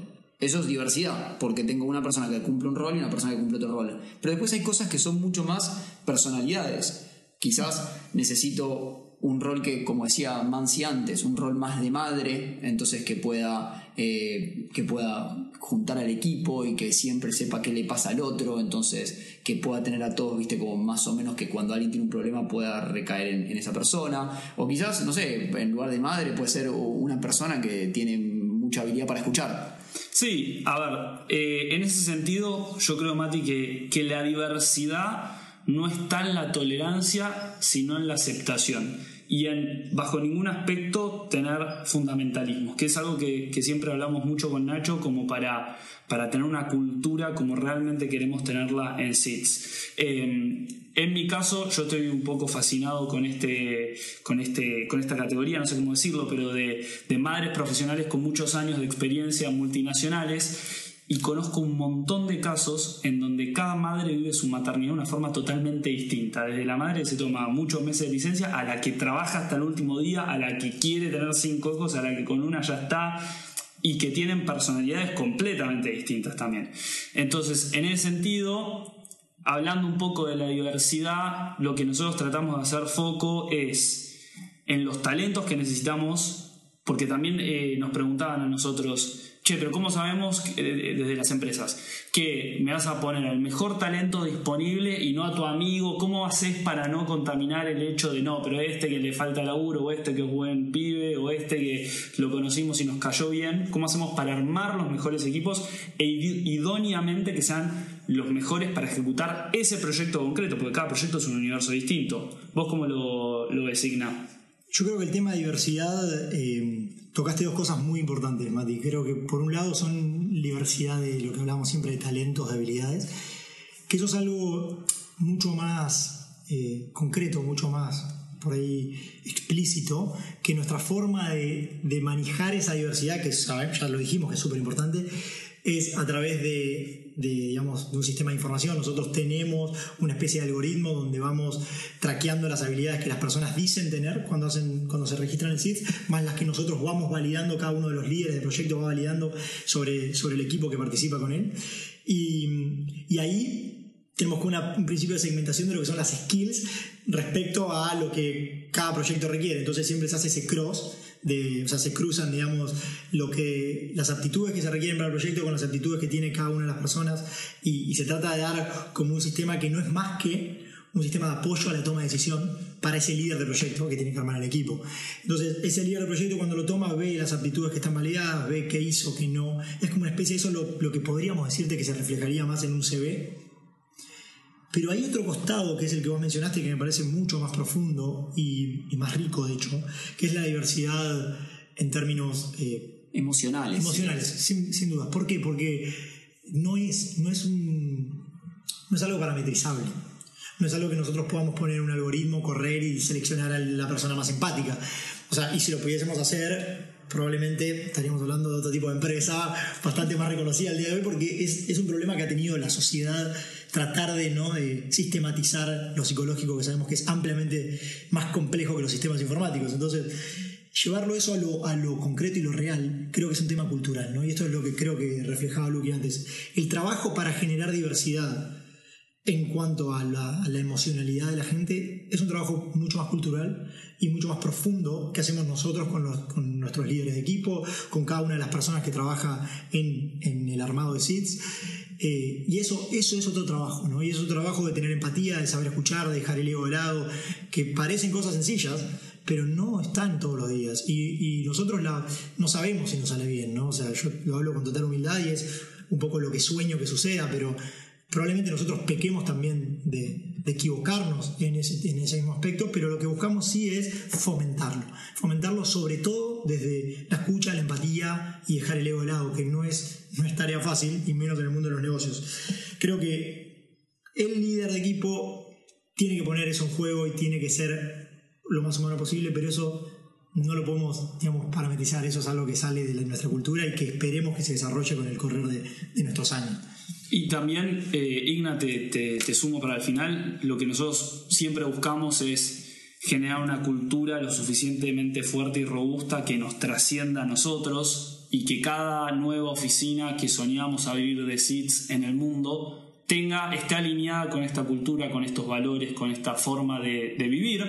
Eso es diversidad, porque tengo una persona que cumple un rol y una persona que cumple otro rol. Pero después hay cosas que son mucho más personalidades. Quizás necesito un rol que, como decía Mansi antes, un rol más de madre, entonces que pueda, eh, que pueda juntar al equipo y que siempre sepa qué le pasa al otro, entonces que pueda tener a todos, viste, como más o menos que cuando alguien tiene un problema pueda recaer en, esa persona, o quizás, no sé, en lugar de madre puede ser una persona que tiene mucha habilidad para escuchar. Sí, a ver, eh, en ese sentido yo creo, Mati, que, que la diversidad no está en la tolerancia, sino en la aceptación. Y en, bajo ningún aspecto tener fundamentalismos, que es algo que, siempre hablamos mucho con Nacho como para, para tener una cultura como realmente queremos tenerla en SITS. Em, en mi caso, yo estoy un poco fascinado con, este, con, este, con esta categoría, no sé cómo decirlo, pero de, de madres profesionales con muchos años de experiencia multinacionales y conozco un montón de casos en donde cada madre vive su maternidad de una forma totalmente distinta. Desde la madre se toma muchos meses de licencia, a la que trabaja hasta el último día, a la que quiere tener cinco hijos, a la que con una ya está y que tienen personalidades completamente distintas también. Entonces, en ese sentido, hablando un poco de la diversidad, lo que nosotros tratamos de hacer foco es en los talentos que necesitamos, porque también eh, nos preguntaban a nosotros, che, pero ¿cómo sabemos desde las empresas que me vas a poner el mejor talento disponible y no a tu amigo? ¿Cómo haces para no contaminar el hecho de no, pero este que le falta laburo, o este que es buen pibe, o este que lo conocimos y nos cayó bien? ¿Cómo hacemos para armar los mejores equipos e idóneamente que sean los mejores para ejecutar ese proyecto concreto? Porque cada proyecto es un universo distinto. ¿Vos cómo lo, lo designa? Yo creo que el tema de diversidad eh, tocaste dos cosas muy importantes, Mati. Creo que por un lado son diversidad de lo que hablamos siempre de talentos, de habilidades, que eso es algo mucho más eh, concreto, mucho más por ahí explícito, que nuestra forma de, manejar esa diversidad, que ya lo dijimos que es súper importante, es a través de, digamos, de un sistema de información. Nosotros tenemos una especie de algoritmo donde vamos traqueando las habilidades que las personas dicen tener cuando, hacen, cuando se registran en SIDS, más las que nosotros vamos validando, cada uno de los líderes del proyecto va validando sobre, sobre el equipo que participa con él. Y, y ahí tenemos un principio de segmentación de lo que son las skills respecto a lo que cada proyecto requiere. Entonces siempre se hace ese cross, de, o sea, se cruzan, digamos, lo que, las aptitudes que se requieren para el proyecto con las aptitudes que tiene cada una de las personas y, se trata de dar como un sistema que no es más que un sistema de apoyo a la toma de decisión para ese líder de proyecto que tiene que armar el equipo. Entonces, ese líder de proyecto cuando lo toma ve las aptitudes que están validadas, ve qué hizo, qué no. Es como una especie de eso lo, lo que podríamos decirte que se reflejaría más en un CV pero hay otro costado, que es el que vos mencionaste, que me parece mucho más profundo y, más rico, de hecho, que es la diversidad en términos... Eh, emocionales. Emocionales, sin, sin, duda. ¿Por qué? Porque no es, no, es un, no es algo parametrizable. No es algo que nosotros podamos poner en un algoritmo, correr y seleccionar a la persona más empática. O sea, y si lo pudiésemos hacer, probablemente estaríamos hablando de otro tipo de empresa bastante más reconocida al día de hoy, porque es, es un problema que ha tenido la sociedad tratar de, ¿no? sistematizar lo psicológico, que sabemos que es ampliamente más complejo que los sistemas informáticos. Entonces, llevarlo eso a lo, a lo concreto y lo real, creo que es un tema cultural, ¿no? Y esto es lo que creo que reflejaba Luque antes. El trabajo para generar diversidad en cuanto a la, emocionalidad de la gente es un trabajo mucho más cultural y mucho más profundo que hacemos nosotros con, nuestros líderes de equipo, con cada una de las personas que trabaja en, el armado de SIDS. Eh, y eso, eso es otro trabajo, ¿no? Y es otro trabajo de tener empatía, de saber escuchar, de dejar el ego de lado, que parecen cosas sencillas, pero no están todos los días. Y, nosotros no sabemos si nos sale bien, ¿no? O sea, yo lo hablo con total humildad y es un poco lo que sueño que suceda, pero probablemente nosotros pequemos también de, equivocarnos en ese, en ese mismo aspecto, pero lo que buscamos sí es fomentarlo. Fomentarlo sobre todo desde la escucha, la empatía y dejar el ego de lado, que no es, no es tarea fácil, y menos en el mundo de los negocios. Creo que el líder de equipo tiene que poner eso en juego y tiene que ser lo más humano posible, pero eso no lo podemos, digamos, parametrizar. Eso es algo que sale de nuestra cultura y que esperemos que se desarrolle con el correr de, de nuestros años. Y también, eh, Igna, te, sumo para el final, lo que nosotros siempre buscamos es generar una cultura lo suficientemente fuerte y robusta que nos trascienda a nosotros y que cada nueva oficina que soñamos a vivir de SITS en el mundo tenga, esté alineada con esta cultura, con estos valores, con esta forma de, vivir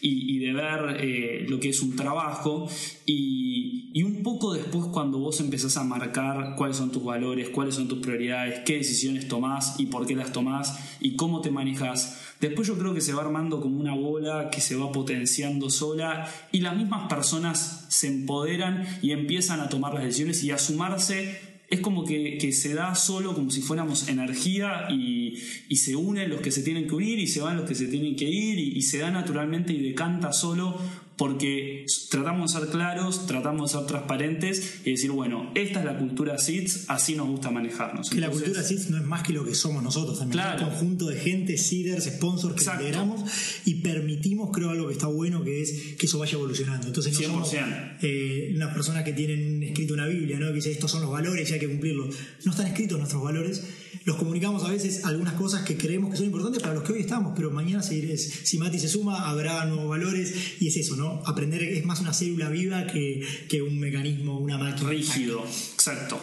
y, de ver eh, lo que es un trabajo. Y, un poco después cuando vos empezás a marcar cuáles son tus valores, cuáles son tus prioridades, qué decisiones tomás y por qué las tomás y cómo te manejas. Después yo creo que se va armando como una bola que se va potenciando sola y las mismas personas se empoderan y empiezan a tomar las decisiones y a sumarse es como que, se da solo como si fuéramos energía y, se unen los que se tienen que unir y se van los que se tienen que ir y, y se da naturalmente y decanta solo porque tratamos de ser claros, tratamos de ser transparentes y decir, bueno, esta es la cultura SIDS, así nos gusta manejarnos. Que la cultura SIDS no es más que lo que somos nosotros también. Es un conjunto de gente, seeders, sponsors que integramos y permitimos, creo, algo que está bueno, que es que eso vaya evolucionando. Entonces no somos eh, unas personas que tienen escrito una Biblia, ¿no? que dice estos son los valores y hay que cumplirlos. No están escritos nuestros valores los comunicamos a veces algunas cosas que creemos que son importantes para los que hoy estamos, pero mañana si, si Mati se suma habrá nuevos valores y es eso, ¿no? Aprender es más una célula viva que, que un mecanismo, una máquina. Rígido, exacto.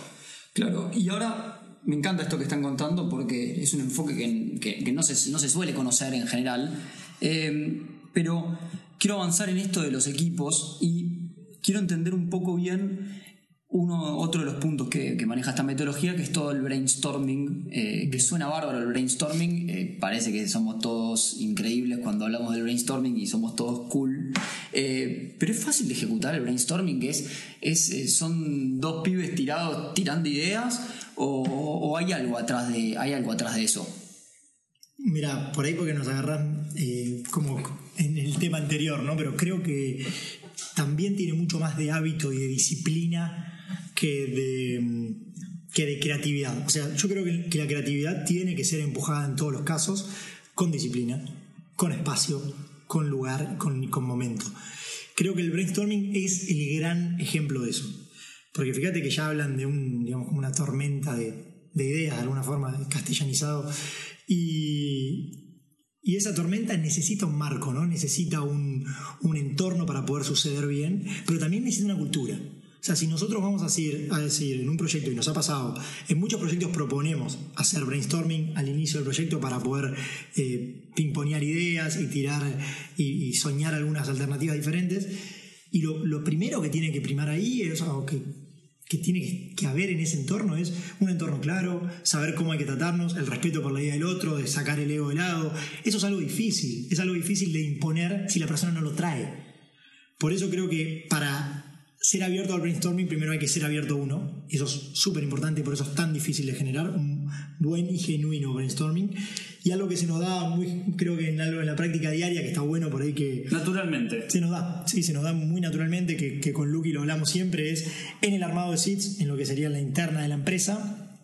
Claro, y ahora me encanta esto que están contando porque es un enfoque que, que, no, se, no, se, suele conocer en general, eh, pero quiero avanzar en esto de los equipos y quiero entender un poco bien uno, otro de los puntos que, maneja esta metodología, que es todo el brainstorming, eh, que suena bárbaro el brainstorming, eh, parece que somos todos increíbles cuando hablamos del brainstorming y somos todos cool, eh, pero es fácil de ejecutar el brainstorming, que es, es son dos pibes tirados tirando ideas o, hay algo atrás de hay algo atrás de eso. Mira, por ahí porque nos agarran como en el tema anterior, ¿no? Pero creo que también tiene mucho más de hábito y de disciplina que de, que de creatividad. O sea, yo creo que, la creatividad tiene que ser empujada en todos los casos con disciplina, con espacio, con lugar, con, con momento. Creo que el brainstorming es el gran ejemplo de eso. Porque fíjate que ya hablan de un, digamos, como una tormenta de, de ideas, de alguna forma, castellanizado. Y, y esa tormenta necesita un marco, ¿no? Necesita un, un, entorno para poder suceder bien, pero también necesita una cultura. O sea, si nosotros vamos a decir, a decir en un proyecto, y nos ha pasado, en muchos proyectos proponemos hacer brainstorming al inicio del proyecto para poder eh, pimponear ideas y tirar y, soñar algunas alternativas diferentes. Y lo, lo primero que tiene que primar ahí es algo que que tiene que haber en ese entorno es un entorno claro, saber cómo hay que tratarnos, el respeto por la vida del otro, de sacar el ego de lado. Eso es algo difícil, es algo difícil de imponer si la persona no lo trae. Por eso creo que para ser abierto al brainstorming primero hay que ser abierto uno, eso es súper importante y por eso es tan difícil de generar un buen y genuino brainstorming. Y algo que se nos da muy, creo que en algo en la práctica diaria, que está bueno por ahí que... Naturalmente. Se nos da, sí, se nos da muy naturalmente, que, que con Lucky lo hablamos siempre, es en el armado de seeds, en lo que sería la interna de la empresa,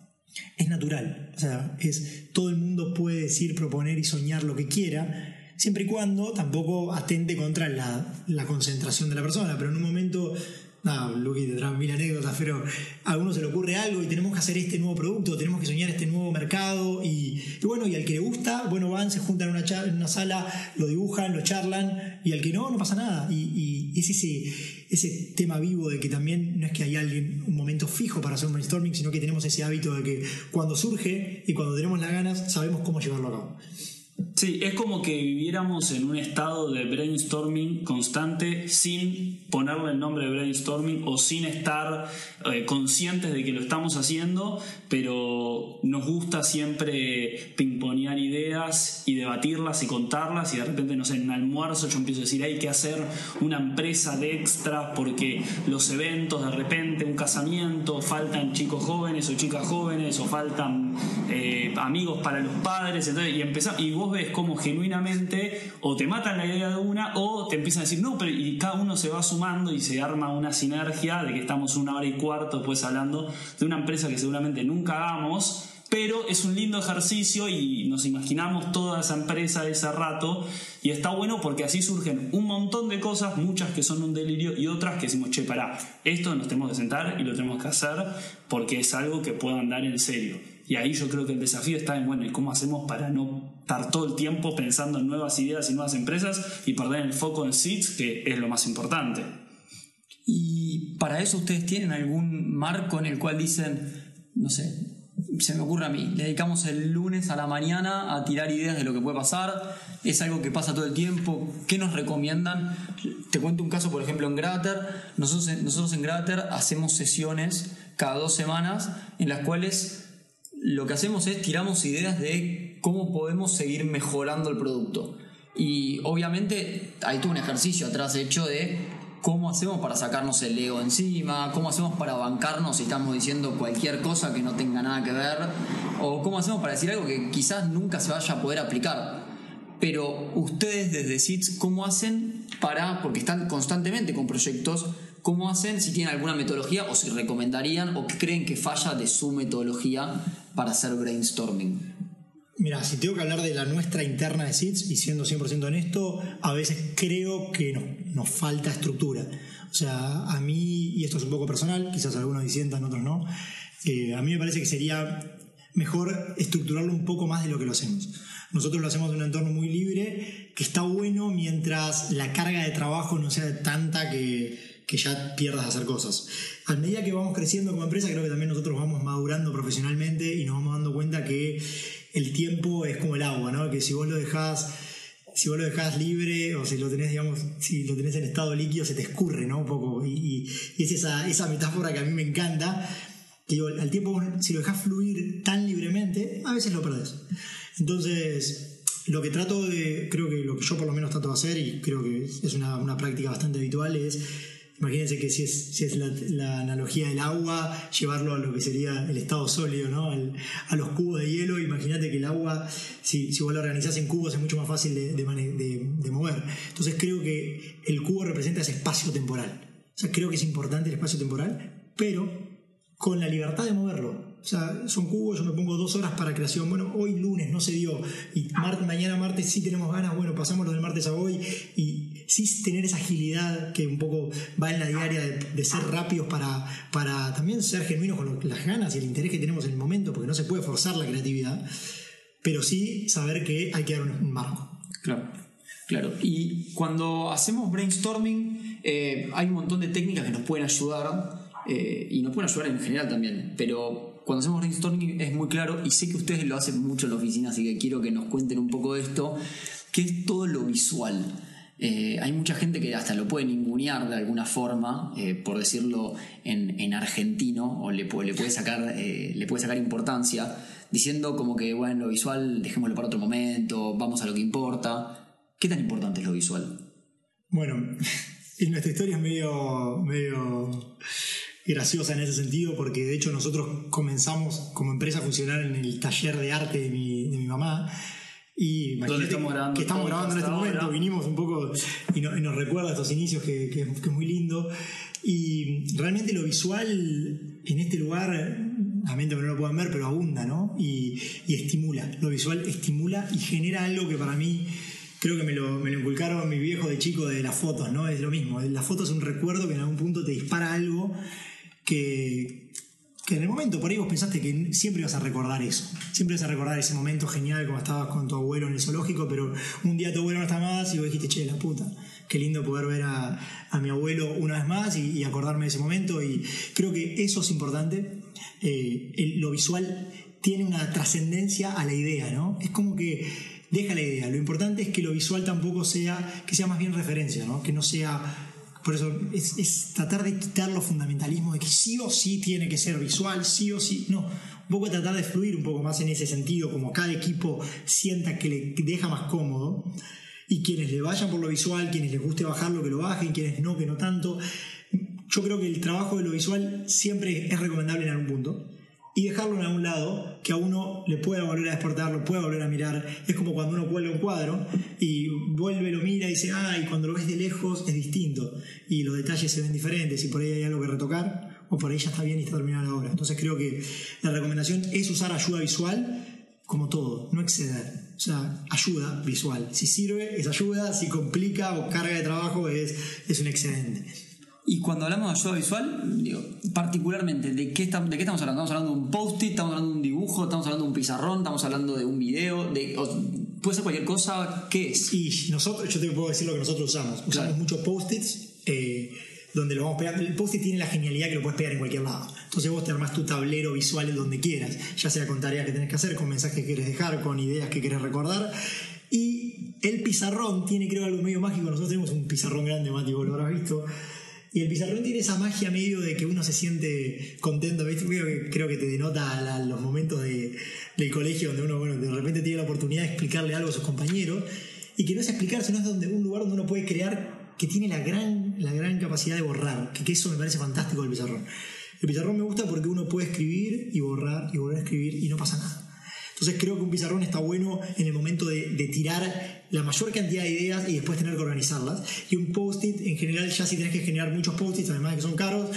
es natural. O sea, es todo el mundo puede decir, proponer y soñar lo que quiera, siempre y cuando tampoco atente contra la, la concentración de la persona, pero en un momento no, Luqui tendrá mil anécdotas, pero a alguno se le ocurre algo y tenemos que hacer este nuevo producto, tenemos que soñar este nuevo mercado y, y bueno, y al que le gusta, bueno, van, se juntan en una, en una, sala, lo dibujan, lo charlan y al que no, no pasa nada. Y, y es ese, ese tema vivo de que también no es que hay alguien, un momento fijo para hacer un brainstorming, sino que tenemos ese hábito de que cuando surge y cuando tenemos las ganas, sabemos cómo llevarlo a cabo. Sí, es como que viviéramos en un estado de brainstorming constante sin ponerle el nombre de brainstorming o sin estar eh, conscientes de que lo estamos haciendo, pero nos gusta siempre pimponear ideas y debatirlas y contarlas y de repente, no sé, en un almuerzo yo empiezo a decir hay que hacer una empresa de extras porque los eventos de repente, un casamiento, faltan chicos jóvenes o chicas jóvenes o faltan eh, amigos para los padres, entonces, y empezamos, y vos ves cómo genuinamente o te matan la idea de una o te empiezan a decir no, pero y cada uno se va sumando y se arma una sinergia de que estamos una hora y cuarto después hablando de una empresa que seguramente nunca hagamos, pero es un lindo ejercicio y nos imaginamos toda esa empresa de ese rato y está bueno porque así surgen un montón de cosas, muchas que son un delirio y otras que decimos, che, pará, esto nos tenemos que sentar y lo tenemos que hacer porque es algo que pueda andar en serio. Y ahí yo creo que el desafío está en, bueno, ¿y cómo hacemos para no estar todo el tiempo pensando en nuevas ideas y nuevas empresas y perder el foco en seeds, que es lo más importante? Y para eso ustedes tienen algún marco en el cual dicen, no sé, se me ocurre a mí, le dedicamos el lunes a la mañana a tirar ideas de lo que puede pasar, es algo que pasa todo el tiempo, ¿qué nos recomiendan? Te cuento un caso, por ejemplo, en Grater, nosotros, nosotros en Grater hacemos sesiones cada dos semanas en las cuales lo que hacemos es tiramos ideas de cómo podemos seguir mejorando el producto. Y obviamente hay todo un ejercicio atrás hecho de cómo hacemos para sacarnos el ego encima, cómo hacemos para bancarnos si estamos diciendo cualquier cosa que no tenga nada que ver, o cómo hacemos para decir algo que quizás nunca se vaya a poder aplicar. Pero ustedes desde SITS, ¿cómo hacen para, porque están constantemente con proyectos, cómo hacen, si tienen alguna metodología o si recomendarían o creen que falla de su metodología para hacer brainstorming? Mira, si tengo que hablar de la nuestra interna de SITS, y siendo 100% honesto, a veces creo que nos, nos falta estructura. O sea, a mí, y esto es un poco personal, quizás algunos disientan, otros no, eh, a mí me parece que sería mejor estructurarlo un poco más de lo que lo hacemos. Nosotros lo hacemos en un entorno muy libre, que está bueno mientras la carga de trabajo no sea tanta que, que ya pierdas hacer cosas. A medida que vamos creciendo como empresa, creo que también nosotros vamos madurando profesionalmente y nos vamos dando cuenta que el tiempo es como el agua, ¿no? Que si vos lo dejás si vos lo dejás libre o si lo tenés, digamos, si lo tenés en estado líquido, se te escurre, ¿no? Un poco. Y, es esa, esa metáfora que a mí me encanta. Que digo, al tiempo, si lo dejas fluir tan libremente, a veces lo perdés. Entonces, lo que trato de, creo que lo que yo por lo menos trato de hacer, y creo que es una, una práctica bastante habitual, es Imagínense que si es, si es la, analogía del agua, llevarlo a lo que sería el estado sólido, ¿no? a los cubos de hielo. Imagínate que el agua, si, si vos lo organizás en cubos, es mucho más fácil de, de, de, mover. Entonces creo que el cubo representa ese espacio temporal. O sea, creo que es importante el espacio temporal, pero con la libertad de moverlo. O sea, son cubos, yo me pongo dos horas para creación. Bueno, hoy lunes no se dio. Y mañana martes sí tenemos ganas. Bueno, pasamos lo del martes a hoy. Y sí tener esa agilidad que un poco va en la diaria de, ser rápidos para, para también ser genuinos con las ganas y el interés que tenemos en el momento, porque no se puede forzar la creatividad. Pero sí saber que hay que dar un, marco. Claro. Claro, y cuando hacemos brainstorming eh, hay un montón de técnicas que nos pueden ayudar eh, y nos pueden ayudar en general también, pero cuando hacemos brainstorming es muy claro y sé que ustedes lo hacen mucho en la oficina, así que quiero que nos cuenten un poco de esto, que es todo lo visual. Eh, hay mucha gente que hasta lo puede ningunear de alguna forma, eh, por decirlo en, argentino, o le, puede, sacar, le puede sacar importancia, diciendo como que, bueno, lo visual dejémoslo para otro momento, vamos a lo que importa. ¿Qué tan importante es lo visual? Bueno, en nuestra historia es medio, medio graciosa en ese sentido, porque de hecho nosotros comenzamos como empresa a funcionar en el taller de arte de mi, de mi mamá. Y estamos grabando que estamos grabando en este momento, vinimos un poco y, nos recuerda estos inicios que, que, es muy lindo. Y realmente lo visual en este lugar, a mente que no lo puedan ver, pero abunda, ¿no? Y, y estimula. Lo visual estimula y genera algo que para mí creo que me lo, me lo inculcaron mis viejos de chico de las fotos, ¿no? Es lo mismo. La foto es un recuerdo que en algún punto te dispara algo que, que en el momento por ahí vos pensaste que siempre ibas a recordar eso. Siempre ibas a recordar ese momento genial como estabas con tu abuelo en el zoológico, pero un día tu abuelo no está más y vos dijiste, che, la puta, qué lindo poder ver a, mi abuelo una vez más y, acordarme de ese momento. Y creo que eso es importante. Eh, lo visual tiene una trascendencia a la idea, ¿no? Es como que deja la idea. Lo importante es que lo visual tampoco sea, que sea más bien referencia, ¿no? Que no sea por eso es, tratar de quitar los fundamentalismos de que sí o sí tiene que ser visual, sí o sí. No, un poco tratar de fluir un poco más en ese sentido, como cada equipo sienta que le deja más cómodo. Y quienes le vayan por lo visual, quienes les guste bajarlo, que lo bajen, quienes no, que no tanto. Yo creo que el trabajo de lo visual siempre es recomendable en algún punto y dejarlo en algún lado que a uno le pueda volver a despertar, lo pueda volver a mirar. Es como cuando uno cuelga un cuadro y vuelve, lo mira y dice, ah, y cuando lo ves de lejos es distinto y los detalles se ven diferentes y por ahí hay algo que retocar o por ahí ya está bien y está terminada la. Entonces creo que la recomendación es usar ayuda visual como todo, no exceder. O sea, ayuda visual. Si sirve, es ayuda. Si complica o carga de trabajo, es, es un excedente. Y cuando hablamos de ayuda visual, digo, particularmente, ¿de qué, estamos, ¿de qué estamos hablando? ¿Estamos hablando de un post-it? ¿Estamos hablando de un dibujo? ¿Estamos hablando de un pizarrón? ¿Estamos hablando de un video? De, ¿Puede ser cualquier cosa? ¿Qué es? Y nosotros, yo te puedo decir lo que nosotros usamos. Usamos muchos post-its. Eh, donde lo vamos pegar. El post-it tiene la genialidad que lo puedes pegar en cualquier lado. Entonces vos te armás tu tablero visual donde quieras, ya sea con tareas que tenés que hacer, con mensajes que quieres dejar, con ideas que quieres recordar. Y el pizarrón tiene, creo, algo medio mágico. Nosotros tenemos un pizarrón grande, Mati, vos lo habrás visto y el pizarrón tiene esa magia medio de que uno se siente contento. ¿viste? Creo que te denota los momentos de, del colegio donde uno bueno, de repente tiene la oportunidad de explicarle algo a sus compañeros. Y que no es explicar, sino es donde, un lugar donde uno puede crear que tiene la gran, la gran capacidad de borrar. Que, que eso me parece fantástico del pizarrón. El pizarrón me gusta porque uno puede escribir y borrar y volver a escribir y no pasa nada. Entonces creo que un pizarrón está bueno en el momento de, tirar la mayor cantidad de ideas y después tener que organizarlas. Y un post-it, en general, ya si tenés que generar muchos post-its, además de que son caros,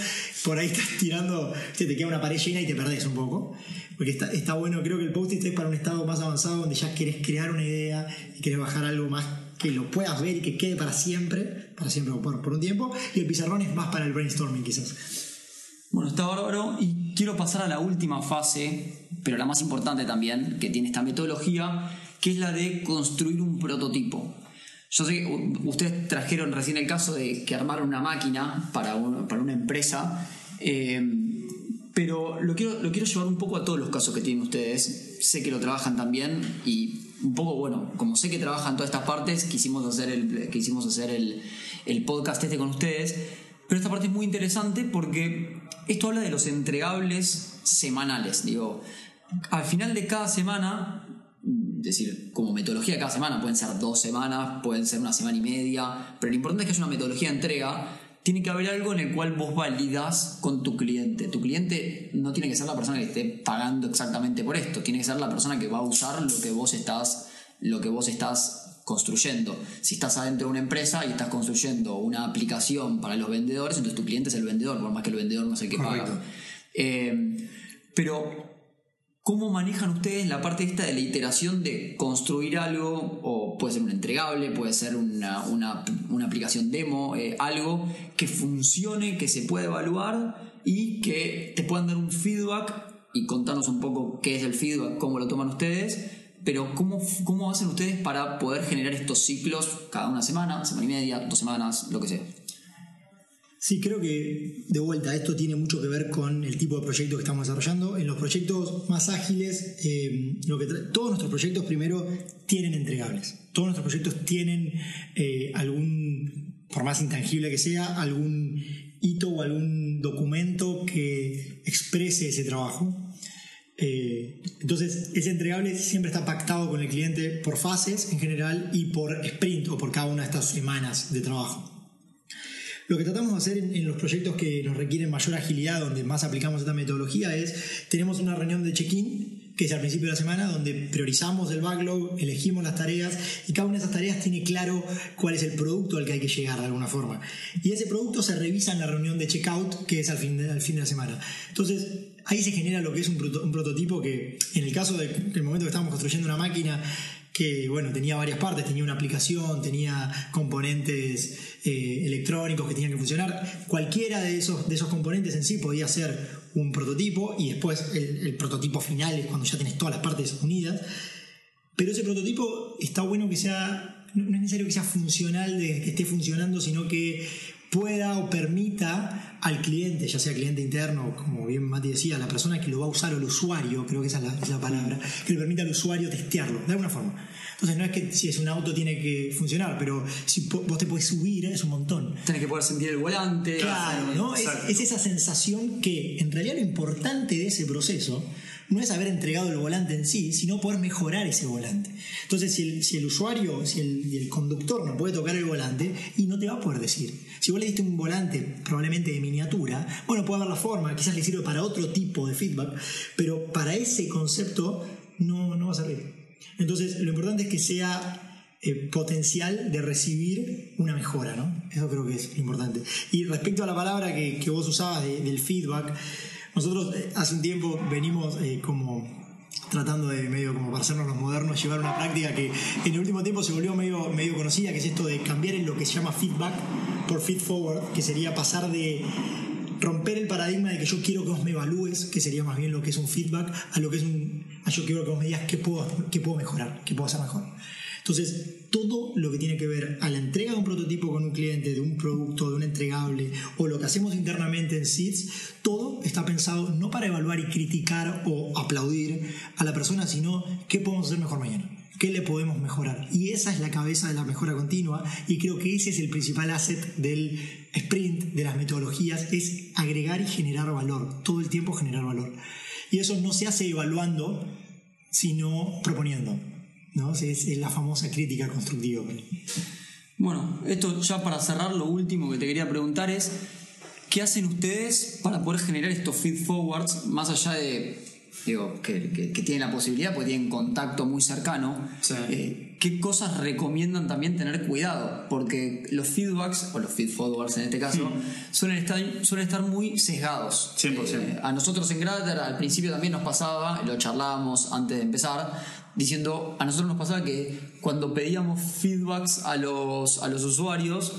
por ahí estás tirando, te queda una pared llena y te perdés un poco. Porque está, está bueno, creo que el post-it es para un estado más avanzado donde ya querés crear una idea y querés bajar algo más que lo puedas ver y que quede para siempre, para siempre o por, por un tiempo. Y el pizarrón es más para el brainstorming quizás. Bueno, está bárbaro y quiero pasar a la última fase, pero la más importante también, que tiene esta metodología, que es la de construir un prototipo. Yo sé que ustedes trajeron recién el caso de que armaron una máquina para, una empresa, eh, pero lo quiero, lo quiero llevar un poco a todos los casos que tienen ustedes. Sé que lo trabajan también y un poco, bueno, como sé que trabajan todas estas partes, quisimos hacer el, quisimos hacer el, el podcast este con ustedes pero esta parte es muy interesante porque esto habla de los entregables semanales. Digo, al final de cada semana, es decir, como metodología de cada semana, pueden ser dos semanas, pueden ser una semana y media, pero lo importante es que haya una metodología de entrega. Tiene que haber algo en el cual vos validas con tu cliente. Tu cliente no tiene que ser la persona que esté pagando exactamente por esto, tiene que ser la persona que va a usar lo que vos estás, lo que vos estás construyendo. Si estás adentro de una empresa y estás construyendo una aplicación para los vendedores, entonces tu cliente es el vendedor, por más que el vendedor no sé qué paga. Eh, pero ¿Cómo manejan ustedes la parte esta de la iteración de construir algo, o puede ser un entregable, puede ser una, una, una aplicación demo, eh, algo que funcione, que se pueda evaluar y que te puedan dar un feedback y contarnos un poco qué es el feedback, cómo lo toman ustedes, pero cómo, cómo hacen ustedes para poder generar estos ciclos cada una semana, semana y media, dos semanas, lo que sea? Sí, creo que de vuelta esto tiene mucho que ver con el tipo de proyecto que estamos desarrollando. En los proyectos más ágiles, eh, lo que todos nuestros proyectos primero tienen entregables. Todos nuestros proyectos tienen eh, algún, por más intangible que sea, algún hito o algún documento que exprese ese trabajo. Eh, entonces, ese entregable siempre está pactado con el cliente por fases en general y por sprint o por cada una de estas semanas de trabajo. Lo que tratamos de hacer en, los proyectos que nos requieren mayor agilidad, donde más aplicamos esta metodología, es tenemos una reunión de check-in que es al principio de la semana, donde priorizamos el backlog, elegimos las tareas y cada una de esas tareas tiene claro cuál es el producto al que hay que llegar de alguna forma. Y ese producto se revisa en la reunión de checkout, que es al fin de, fin de la semana. Entonces, ahí se genera lo que es un, prototipo que, en el caso del momento que estamos construyendo una máquina, que bueno, tenía varias partes, tenía una aplicación, tenía componentes eh, electrónicos que tenían que funcionar. Cualquiera de esos, de esos componentes en sí podía ser un prototipo y después el, prototipo final es cuando ya tienes todas las partes unidas. Pero ese prototipo está bueno que sea, no es necesario que sea funcional, que esté funcionando, sino que pueda o permita al cliente, ya sea cliente interno, como bien Mati decía, la persona que lo va a usar o el usuario, creo que esa es la, palabra, que le permita al usuario testearlo, de alguna forma. Entonces no es que si es un auto tiene que funcionar, pero si vos te puedes subir es un montón. Tienes que poder sentir el volante. Claro, ¿no? Es, es, esa sensación que en realidad lo importante de ese proceso no es haber entregado el volante en sí, sino poder mejorar ese volante. Entonces, si el, usuario, si el, conductor no puede tocar el volante, y no te va a poder decir. Si vos le diste un volante probablemente de miniatura, bueno, puede haber la forma, quizás le sirve para otro tipo de feedback, pero para ese concepto no, no va a servir. Entonces, lo importante es que sea eh, potencial de recibir una mejora, ¿no? Eso creo que es importante. Y respecto a la palabra que, que vos usabas del feedback, nosotros eh, hace un tiempo venimos eh, como tratando de medio como para hacernos los modernos, llevar una práctica que en el último tiempo se volvió medio, medio conocida, que es esto de cambiar en lo que se llama feedback por feed forward, que sería pasar de romper el paradigma de que yo quiero que vos me evalúes, que sería más bien lo que es un feedback, a lo que es un, a yo quiero que vos me digas qué puedo, qué puedo mejorar, qué puedo hacer mejor. Entonces, todo lo que tiene que ver a la entrega de un prototipo con un cliente, de un producto, de un entregable, o lo que hacemos internamente en SIDS, todo está pensado no para evaluar y criticar o aplaudir a la persona, sino qué podemos hacer mejor mañana. ¿Qué le podemos mejorar? Y esa es la cabeza de la mejora continua y creo que ese es el principal asset del sprint, de las metodologías, es agregar y generar valor, todo el tiempo generar valor. Y eso no se hace evaluando, sino proponiendo. ¿No? Es, la famosa crítica constructiva. Bueno, esto ya para cerrar, lo último que te quería preguntar es, ¿qué hacen ustedes para poder generar estos feed forwards más allá de digo, que, que, tienen la posibilidad, porque tienen contacto muy cercano, eh, ¿qué cosas recomiendan también tener cuidado? Porque los feedbacks, o los feed forwards en este caso, hmm. suelen, estar, suelen estar muy sesgados. 100%. Eh, a nosotros en Grater al principio también nos pasaba, lo charlábamos antes de empezar, diciendo, a nosotros nos pasaba que cuando pedíamos feedbacks a los, a los usuarios,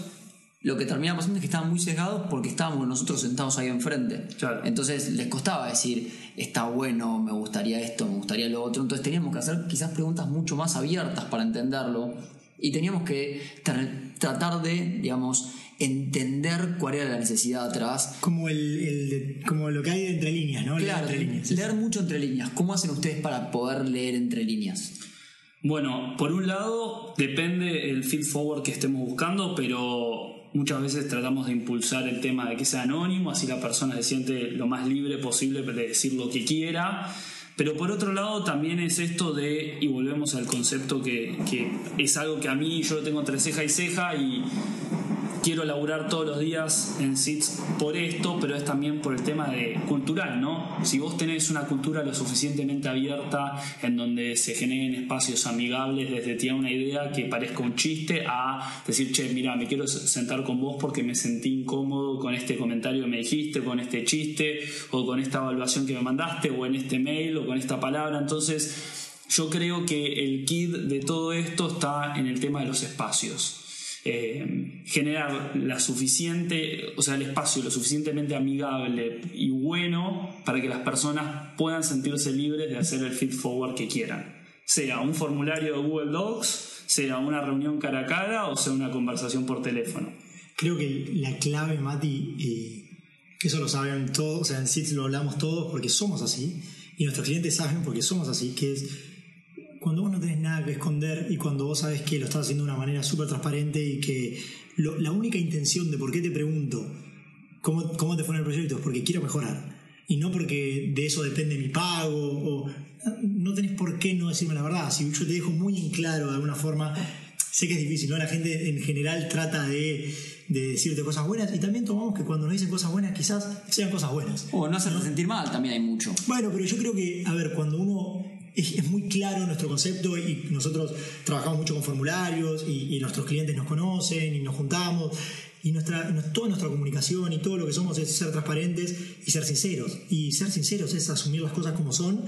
lo que terminaba pasando es que estaban muy sesgados porque estábamos nosotros sentados ahí enfrente. Entonces les costaba decir, está bueno, me gustaría esto, me gustaría lo otro. Entonces teníamos que hacer quizás preguntas mucho más abiertas para entenderlo y teníamos que tratar de, digamos, entender cuál era la necesidad atrás. Como, el, como lo que hay entre líneas, ¿no? Claro, leer, entre líneas. leer mucho entre líneas. ¿Cómo hacen ustedes para poder leer entre líneas? Bueno, por un lado depende el feed forward que estemos buscando, pero muchas veces tratamos de impulsar el tema de que sea anónimo, así la persona se siente lo más libre posible de decir lo que quiera. Pero por otro lado también es esto de, y volvemos al concepto que, que es algo que a mí yo lo tengo entre ceja y ceja y quiero laburar todos los días en SITS por esto, pero es también por el tema de cultural, ¿no? Si vos tenés una cultura lo suficientemente abierta en donde se generen espacios amigables desde tirar una idea que parezca un chiste a decir, che, mira, me quiero sentar con vos porque me sentí incómodo con este comentario que me dijiste, con este chiste, o con esta evaluación que me mandaste, o en este mail, o con esta palabra. Entonces, yo creo que el kit de todo esto está en el tema de los espacios. Eh, generar la suficiente, o sea, el espacio lo suficientemente amigable y bueno para que las personas puedan sentirse libres de hacer el feed forward que quieran. Sea un formulario de Google Docs, sea una reunión cara a cara o sea una conversación por teléfono. Creo que la clave, Mati, eh, que eso lo saben todos, o sea, en SITS lo hablamos todos porque somos así, y nuestros clientes saben porque somos así, que es cuando vos no tenés nada que esconder y cuando vos sabes que lo estás haciendo de una manera súper transparente y que la única intención de por qué te pregunto cómo, cómo te fue en el proyecto es porque quiero mejorar y no porque de eso depende mi pago o no tenés por qué no decirme la verdad. Si yo te dejo muy en claro de alguna forma, sé que es difícil, ¿no? La gente en general trata de, de decirte cosas buenas y también tomamos que cuando nos dicen cosas buenas quizás sean cosas buenas. O no hacerte sentir mal, también hay mucho. Bueno, pero yo creo que, a ver, cuando uno es, muy claro nuestro concepto y nosotros trabajamos mucho con formularios y, nuestros clientes nos conocen y nos juntamos y nuestra, toda nuestra comunicación y todo lo que somos es ser transparentes y ser sinceros. Y ser sinceros es asumir las cosas como son.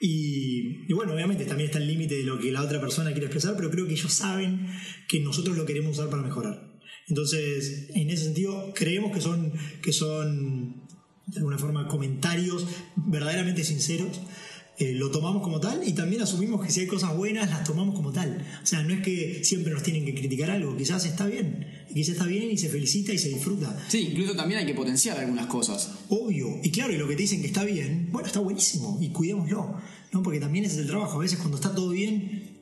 Y, bueno, obviamente también está el límite de lo que la otra persona quiere expresar, pero creo que ellos saben que nosotros lo queremos usar para mejorar. Entonces, en ese sentido, creemos que son, que son de alguna forma comentarios verdaderamente sinceros eh, lo tomamos como tal y también asumimos que si hay cosas buenas las tomamos como tal. O sea, no es que siempre nos tienen que criticar algo, quizás está bien, y quizás está bien y se felicita y se disfruta. Sí, incluso también hay que potenciar algunas cosas. Obvio, y claro, y lo que te dicen que está bien, bueno, está buenísimo y cuidémoslo, ¿no? Porque también ese es el trabajo, a veces cuando está todo bien,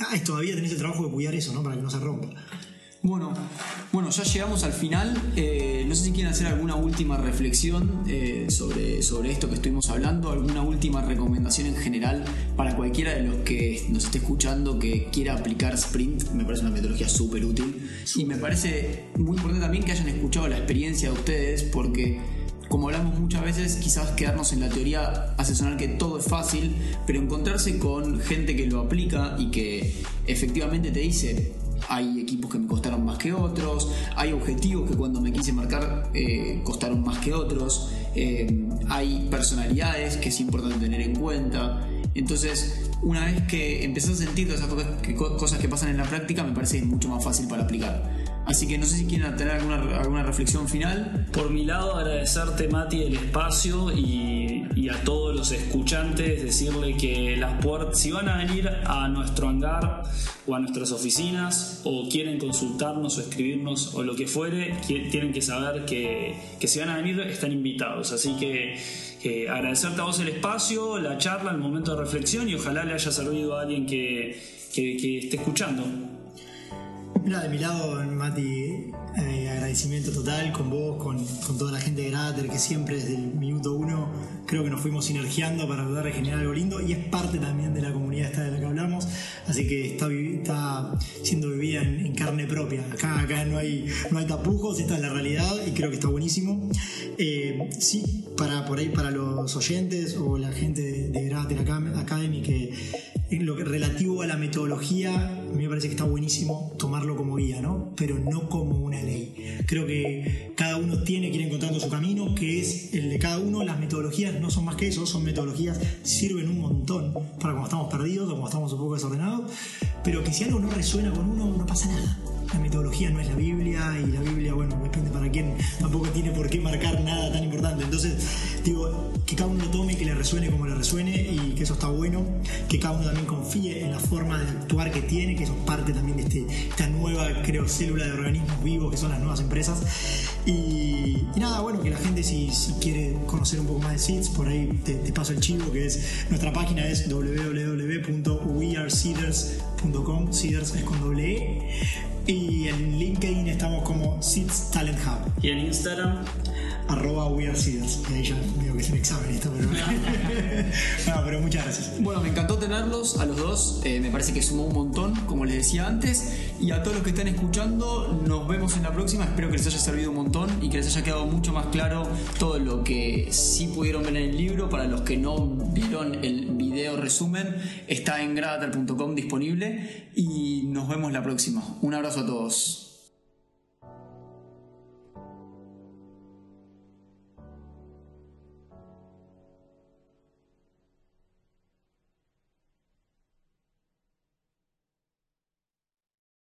ah, todavía tenés el trabajo de cuidar eso, ¿no? Para que no se rompa. Bueno, bueno, ya llegamos al final. Eh, no sé si quieren hacer alguna última reflexión eh, sobre, sobre esto que estuvimos hablando, alguna última recomendación en general para cualquiera de los que nos esté escuchando que quiera aplicar Sprint. Me parece una metodología súper útil. Y me parece muy importante también que hayan escuchado la experiencia de ustedes porque como hablamos muchas veces, quizás quedarnos en la teoría hace sonar que todo es fácil, pero encontrarse con gente que lo aplica y que efectivamente te dice, hay equipos que me costaron más que otros, hay objetivos que cuando me quise marcar eh, costaron más que otros, eh, hay personalidades que es importante tener en cuenta. Entonces, una vez que empezás a sentir todas esas cosas que pasan en la práctica, me parece mucho más fácil para aplicar. Así que no sé si quieren tener alguna, alguna reflexión final. Por mi lado, agradecerte, Mati, el espacio y, a todos los escuchantes, decirle que las puertas, si van a venir a nuestro hangar o a nuestras oficinas o quieren consultarnos o escribirnos o lo que fuere, tienen que saber que, que si van a venir están invitados. Así que agradecerte a vos el espacio, la charla, el momento de reflexión y ojalá le haya servido a alguien que, que esté escuchando. Mira, de mi lado, Mati, eh, agradecimiento total con vos, con, toda la gente de Grater, que siempre desde el minuto uno creo que nos fuimos sinergiando para poder generar algo lindo y es parte también de la comunidad esta de la que hablamos, así que está, está siendo vivida en, carne propia. Acá, acá no, hay, no hay tapujos, esta es la realidad y creo que está buenísimo. Eh, sí, para, por ahí para los oyentes o la gente de, de Grater Academy que lo que relativo a la metodología, mí me parece que está buenísimo tomarlo como guía, ¿no? Pero no como una ley. Creo que cada uno tiene que ir encontrando su camino, que es el de cada uno. Las metodologías no son más que eso, son metodologías, sirven un montón para cuando estamos perdidos o cuando estamos un poco desordenados, pero que si algo no resuena con uno, no pasa nada la metodología no es la Biblia y la Biblia, bueno, depende para quién, tampoco tiene por qué marcar nada tan importante. Entonces, digo, que cada uno lo tome, que le resuene como le resuene y que eso está bueno, que cada uno también confíe en la forma de actuar que tiene, que eso es parte también de este, esta nueva, creo, célula de organismos vivos que son las nuevas empresas. Y, nada, bueno, que la gente si, quiere conocer un poco más de SIDS, por ahí te, paso el chivo, que es nuestra página es www.weareseeders.com, Seeders es con doble E. Y en LinkedIn estamos como SIDS Talent Hub. ¿Y en Instagram? Arroba weirseeders. Y ahí ya veo que es un examen esto, pero. no, pero muchas gracias. Bueno, me encantó tenerlos a los dos. eh, me parece que sumó un montón, como les decía antes. Y a todos los que están escuchando, nos vemos en la próxima. Espero que les haya servido un montón y que les haya quedado mucho más claro todo lo que sí pudieron ver en el libro. Para los que no vieron el video resumen, está en gravatar.com disponible. Y nos vemos la próxima. Un abrazo a todos.